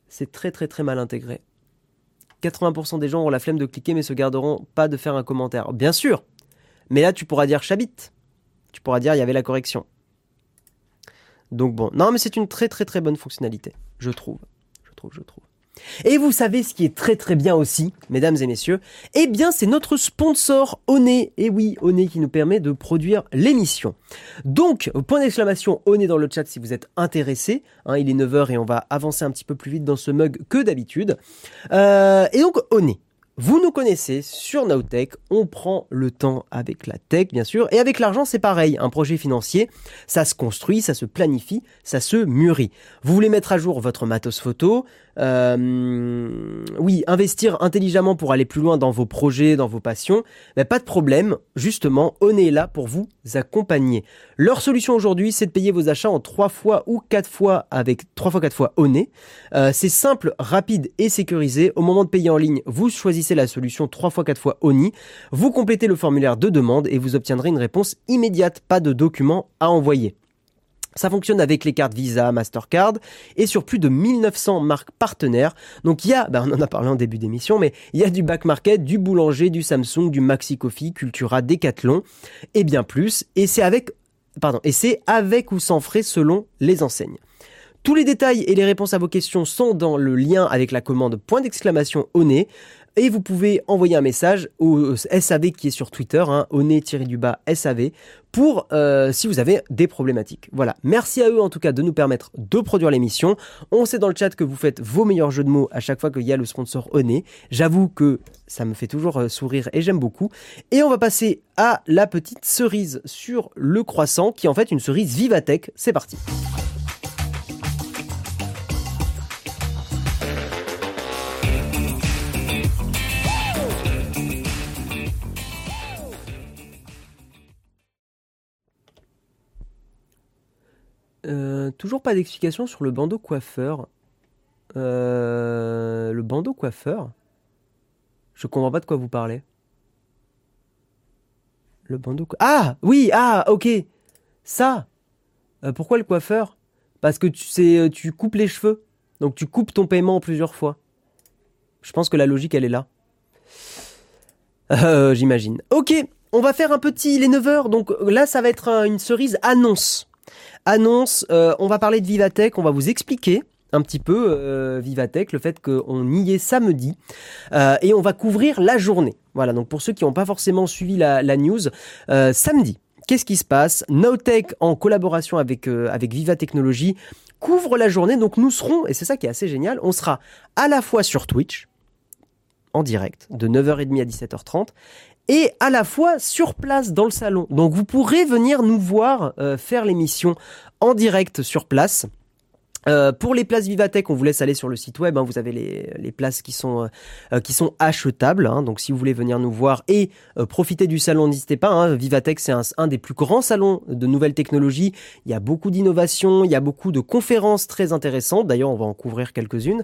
C'est très, très, très mal intégré. 80% des gens auront la flemme de cliquer mais se garderont pas de faire un commentaire. Bien sûr Mais là, tu pourras dire Chabit. Tu pourras dire il y avait la correction. Donc bon, non mais c'est une très très très bonne fonctionnalité, je trouve. Je trouve, je trouve. Et vous savez ce qui est très très bien aussi, mesdames et messieurs, eh bien c'est notre sponsor Oné. Et oui, Oné qui nous permet de produire l'émission. Donc, point d'exclamation Oné dans le chat si vous êtes intéressé. Hein, il est 9h et on va avancer un petit peu plus vite dans ce mug que d'habitude. Euh, et donc Oné. Vous nous connaissez sur Nowtech, on prend le temps avec la tech bien sûr, et avec l'argent c'est pareil, un projet financier, ça se construit, ça se planifie, ça se mûrit. Vous voulez mettre à jour votre matos photo, euh, oui, investir intelligemment pour aller plus loin dans vos projets, dans vos passions, mais pas de problème, justement, on est là pour vous accompagner. Leur solution aujourd'hui, c'est de payer vos achats en trois fois ou quatre fois avec trois fois quatre fois Oné. Euh, c'est simple, rapide et sécurisé. Au moment de payer en ligne, vous choisissez la solution trois fois quatre fois Oni. Vous complétez le formulaire de demande et vous obtiendrez une réponse immédiate, pas de documents à envoyer. Ça fonctionne avec les cartes Visa, Mastercard et sur plus de 1900 marques partenaires. Donc il y a, ben on en a parlé en début d'émission, mais il y a du back market, du boulanger, du Samsung, du Maxi Coffee, Cultura, Decathlon et bien plus. Et c'est avec, pardon, et c'est avec ou sans frais selon les enseignes. Tous les détails et les réponses à vos questions sont dans le lien avec la commande point d'exclamation au nez. Et vous pouvez envoyer un message au SAV qui est sur Twitter, hein, au nez-du-bas SAV, pour euh, si vous avez des problématiques. Voilà. Merci à eux en tout cas de nous permettre de produire l'émission. On sait dans le chat que vous faites vos meilleurs jeux de mots à chaque fois qu'il y a le sponsor au nez. J'avoue que ça me fait toujours euh, sourire et j'aime beaucoup. Et on va passer à la petite cerise sur le croissant qui est en fait une cerise Vivatech. C'est parti. Toujours pas d'explication sur le bandeau coiffeur. Euh, le bandeau coiffeur Je comprends pas de quoi vous parlez. Le bandeau Ah Oui, ah, ok. Ça euh, Pourquoi le coiffeur? Parce que tu, sais, tu coupes les cheveux. Donc tu coupes ton paiement plusieurs fois. Je pense que la logique, elle est là. J'imagine. Ok, on va faire un petit... Les 9h, donc là, ça va être une cerise annonce annonce, euh, on va parler de Vivatech, on va vous expliquer un petit peu euh, Vivatech, le fait qu'on y est samedi euh, et on va couvrir la journée. Voilà, donc pour ceux qui n'ont pas forcément suivi la, news, samedi, qu'est-ce qui se passe? Nowtech en collaboration avec, avec Viva Technologies couvre la journée, donc nous serons, et c'est ça qui est assez génial, on sera à la fois sur Twitch, en direct, de 9h30 à 17h30, et à la fois sur place dans le salon. Donc vous pourrez venir nous voir euh, faire l'émission en direct sur place. Euh, pour les places Vivatech, on vous laisse aller sur le site web. Hein, vous avez les, les, places qui sont euh, qui sont achetables. Hein, donc si vous voulez venir nous voir et euh, profiter du salon, n'hésitez pas. Hein, Vivatech, c'est un, un, des plus grands salons de nouvelles technologies. Il y a beaucoup d'innovations, il y a beaucoup de conférences très intéressantes. D'ailleurs, on va en couvrir quelques-unes.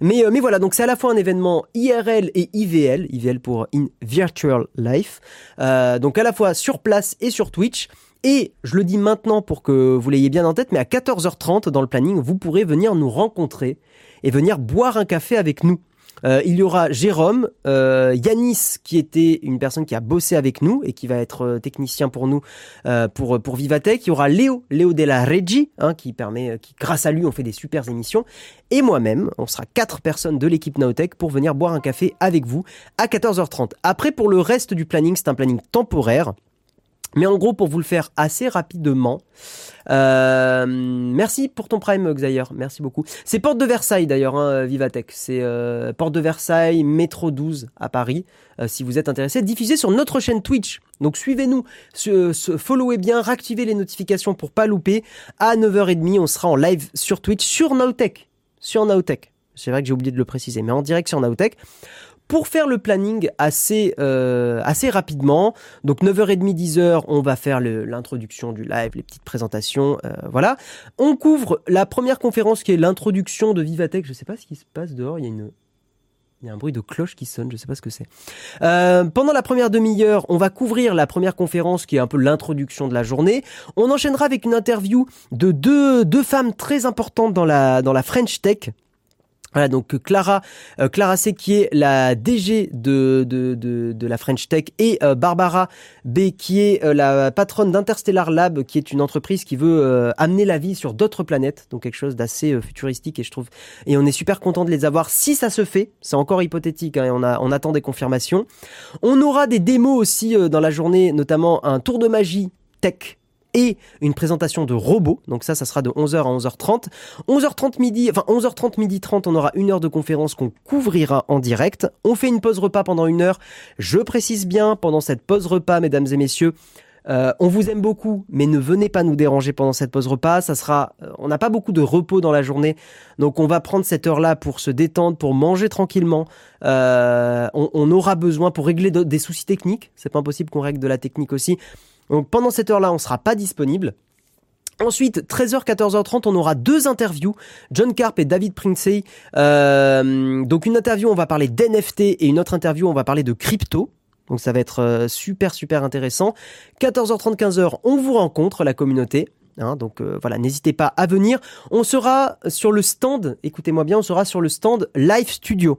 Mais mais voilà, donc c'est à la fois un événement IRL et IVL, IVL pour In Virtual Life. donc à la fois sur place et sur Twitch. Et je le dis maintenant pour que vous l'ayez bien en tête, mais à 14h30 dans le planning, vous pourrez venir nous rencontrer et venir boire un café avec nous. Euh, il y aura Jérôme, euh, Yanis qui était une personne qui a bossé avec nous et qui va être euh, technicien pour nous euh, pour pour Vivatech. Il y aura Léo, Léo Della Regi, hein, qui permet, qui grâce à lui on fait des super émissions. Et moi-même, on sera quatre personnes de l'équipe Naotech pour venir boire un café avec vous à 14h30. Après pour le reste du planning, c'est un planning temporaire. Mais en gros, pour vous le faire assez rapidement, euh, merci pour ton prime, Xayer. Merci beaucoup. C'est Porte de Versailles d'ailleurs, hein, Vivatech. C'est euh, Porte de Versailles, métro 12 à Paris. Euh, si vous êtes intéressé, diffusé sur notre chaîne Twitch. Donc suivez-nous, followez bien, réactivez les notifications pour pas louper. À 9h30, on sera en live sur Twitch, sur Nowtech. Sur Nowtech. C'est vrai que j'ai oublié de le préciser, mais en direct sur Nowtech pour faire le planning assez euh, assez rapidement. Donc 9h30 10h, on va faire l'introduction du live, les petites présentations, euh, voilà. On couvre la première conférence qui est l'introduction de Vivatech. Je sais pas ce qui se passe dehors, il y a une il y a un bruit de cloche qui sonne, je sais pas ce que c'est. Euh, pendant la première demi-heure, on va couvrir la première conférence qui est un peu l'introduction de la journée. On enchaînera avec une interview de deux, deux femmes très importantes dans la, dans la French Tech. Voilà, donc Clara, euh, Clara C qui est la DG de, de, de, de la French Tech et euh, Barbara B qui est euh, la patronne d'Interstellar Lab qui est une entreprise qui veut amener la vie sur d'autres planètes, donc quelque chose d'assez futuristique et je trouve et on est super content de les avoir. Si ça se fait, c'est encore hypothétique hein, et on, a, on attend des confirmations. On aura des démos aussi dans la journée, notamment un tour de magie tech et une présentation de robots. Donc ça, ça sera de 11h à 11h30. 11h30 midi, enfin 11h30 midi 30, on aura une heure de conférence qu'on couvrira en direct. On fait une pause repas pendant une heure. Je précise bien, pendant cette pause repas, mesdames et messieurs, euh, on vous aime beaucoup, mais ne venez pas nous déranger pendant cette pause repas. Ça sera, euh, on n'a pas beaucoup de repos dans la journée, donc on va prendre cette heure-là pour se détendre, pour manger tranquillement. Euh, on, on, aura besoin pour régler des soucis techniques. C'est pas impossible qu'on règle de la technique aussi. Donc pendant cette heure-là, on sera pas disponible. Ensuite, 13h, 14h30, on aura deux interviews, John Carp et David Princey. Euh, donc une interview, on va parler d'NFT et une autre interview, on va parler de crypto. Donc ça va être euh, super super intéressant. 14h30, 15h, on vous rencontre la communauté. Hein, donc euh, voilà, n'hésitez pas à venir. On sera sur le stand, écoutez-moi bien, on sera sur le stand Live Studio.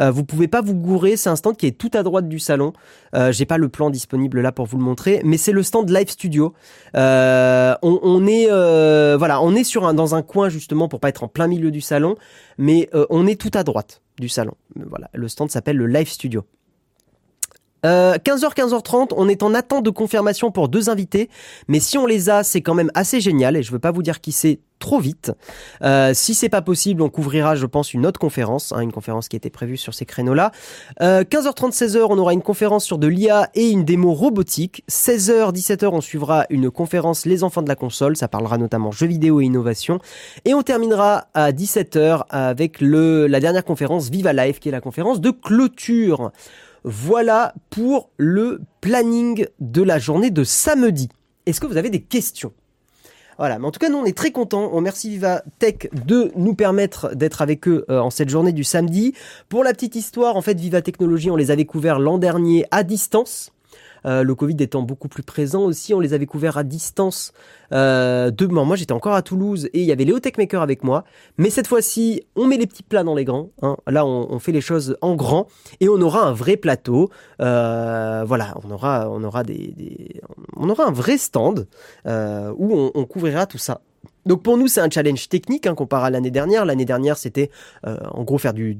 Euh, vous pouvez pas vous gourer, c'est un stand qui est tout à droite du salon. Euh, J'ai pas le plan disponible là pour vous le montrer, mais c'est le stand Live Studio. Euh, on, on, est euh, voilà, on est sur un, dans un coin justement pour pas être en plein milieu du salon, mais euh, on est tout à droite du salon. Voilà, le stand s'appelle le Live Studio. 15h, euh, 15h30, on est en attente de confirmation pour deux invités, mais si on les a, c'est quand même assez génial et je veux pas vous dire qui c'est trop vite. Euh, si c'est pas possible, on couvrira, je pense, une autre conférence, hein, une conférence qui était prévue sur ces créneaux-là. Euh, 15h30, 16h, on aura une conférence sur de l'IA et une démo robotique. 16h, 17h, on suivra une conférence Les enfants de la console, ça parlera notamment jeux vidéo et innovation. Et on terminera à 17h avec le, la dernière conférence Viva Life, qui est la conférence de clôture. Voilà pour le planning de la journée de samedi. Est-ce que vous avez des questions? Voilà, mais en tout cas, nous, on est très contents. On remercie Viva Tech de nous permettre d'être avec eux euh, en cette journée du samedi. Pour la petite histoire, en fait, Viva Technologie, on les avait couverts l'an dernier à distance. Euh, le Covid étant beaucoup plus présent aussi, on les avait couverts à distance. Euh, moi j'étais encore à Toulouse et il y avait Léo Techmaker avec moi. Mais cette fois-ci, on met les petits plats dans les grands. Hein. Là, on, fait les choses en grand et on aura un vrai plateau. Euh, voilà, on aura, on aura des, on aura un vrai stand euh, où on, couvrira tout ça. Donc pour nous, c'est un challenge technique hein, comparé à l'année dernière. L'année dernière, c'était en gros faire du,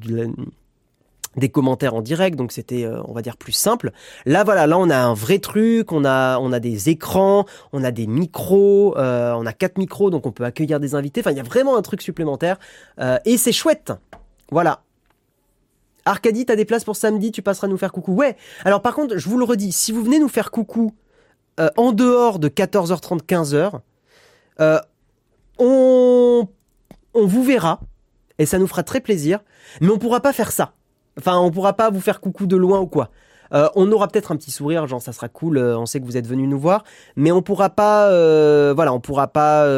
des commentaires en direct, donc c'était, euh, on va dire, plus simple. Là, voilà, là, on a un vrai truc, on a, on a des écrans, on a des micros, euh, on a quatre micros, donc on peut accueillir des invités. Enfin, il y a vraiment un truc supplémentaire euh, et c'est chouette. Voilà. Arcadie, t'as des places pour samedi, tu passeras nous faire coucou. Ouais. Alors par contre, je vous le redis, si vous venez nous faire coucou en dehors de 14h30, 15h, on on vous verra et ça nous fera très plaisir, mais on pourra pas faire ça. Enfin, on pourra pas vous faire coucou de loin ou quoi. Euh, on aura peut-être un petit sourire, genre ça sera cool, euh, on sait que vous êtes venu nous voir, mais on pourra pas, euh, voilà, on pourra pas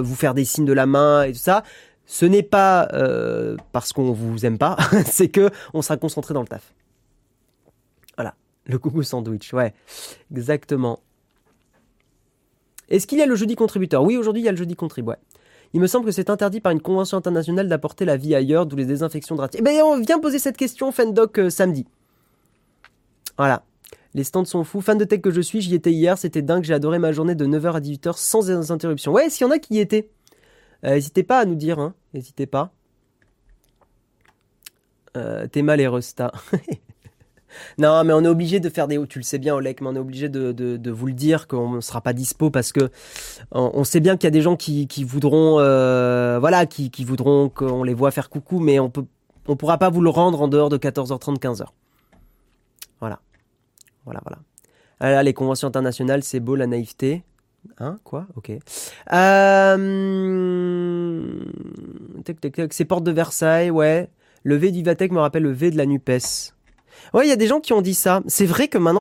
vous faire des signes de la main et tout ça. Ce n'est pas parce qu'on vous aime pas, <laughs> c'est que on sera concentré dans le taf. Voilà, le coucou sandwich, ouais, exactement. Est-ce qu'il y a le jeudi contributeur? Oui, aujourd'hui il y a le jeudi contrib, ouais. Il me semble que c'est interdit par une convention internationale d'apporter la vie ailleurs, d'où les désinfections drastiques. Eh ben, on vient poser cette question, Fendoc, samedi. Voilà. Les stands sont fous. Fan de tech que je suis, j'y étais hier, c'était dingue, j'ai adoré ma journée de 9h à 18h sans interruption. Ouais, s'il y en a qui y étaient, euh, n'hésitez pas à nous dire, hein. N'hésitez pas. Euh, T'es mal Resta. <laughs> non, mais on est obligé de faire des. Tu le sais bien, Olek, mais on est obligé de, vous le dire qu'on ne sera pas dispo parce que on, sait bien qu'il y a des gens qui, voudront, euh, voilà, qui, qui voudront qu'on les voit faire coucou, mais on peut, on pourra pas vous le rendre en dehors de 14h30, 15h. Voilà. Voilà, voilà. Ah les conventions internationales, c'est beau la naïveté. Hein Quoi? Ok. Euh... C'est porte de Versailles, ouais. Le V du Vatec me rappelle le V de la NUPES. Ouais, il y a des gens qui ont dit ça. C'est vrai que maintenant,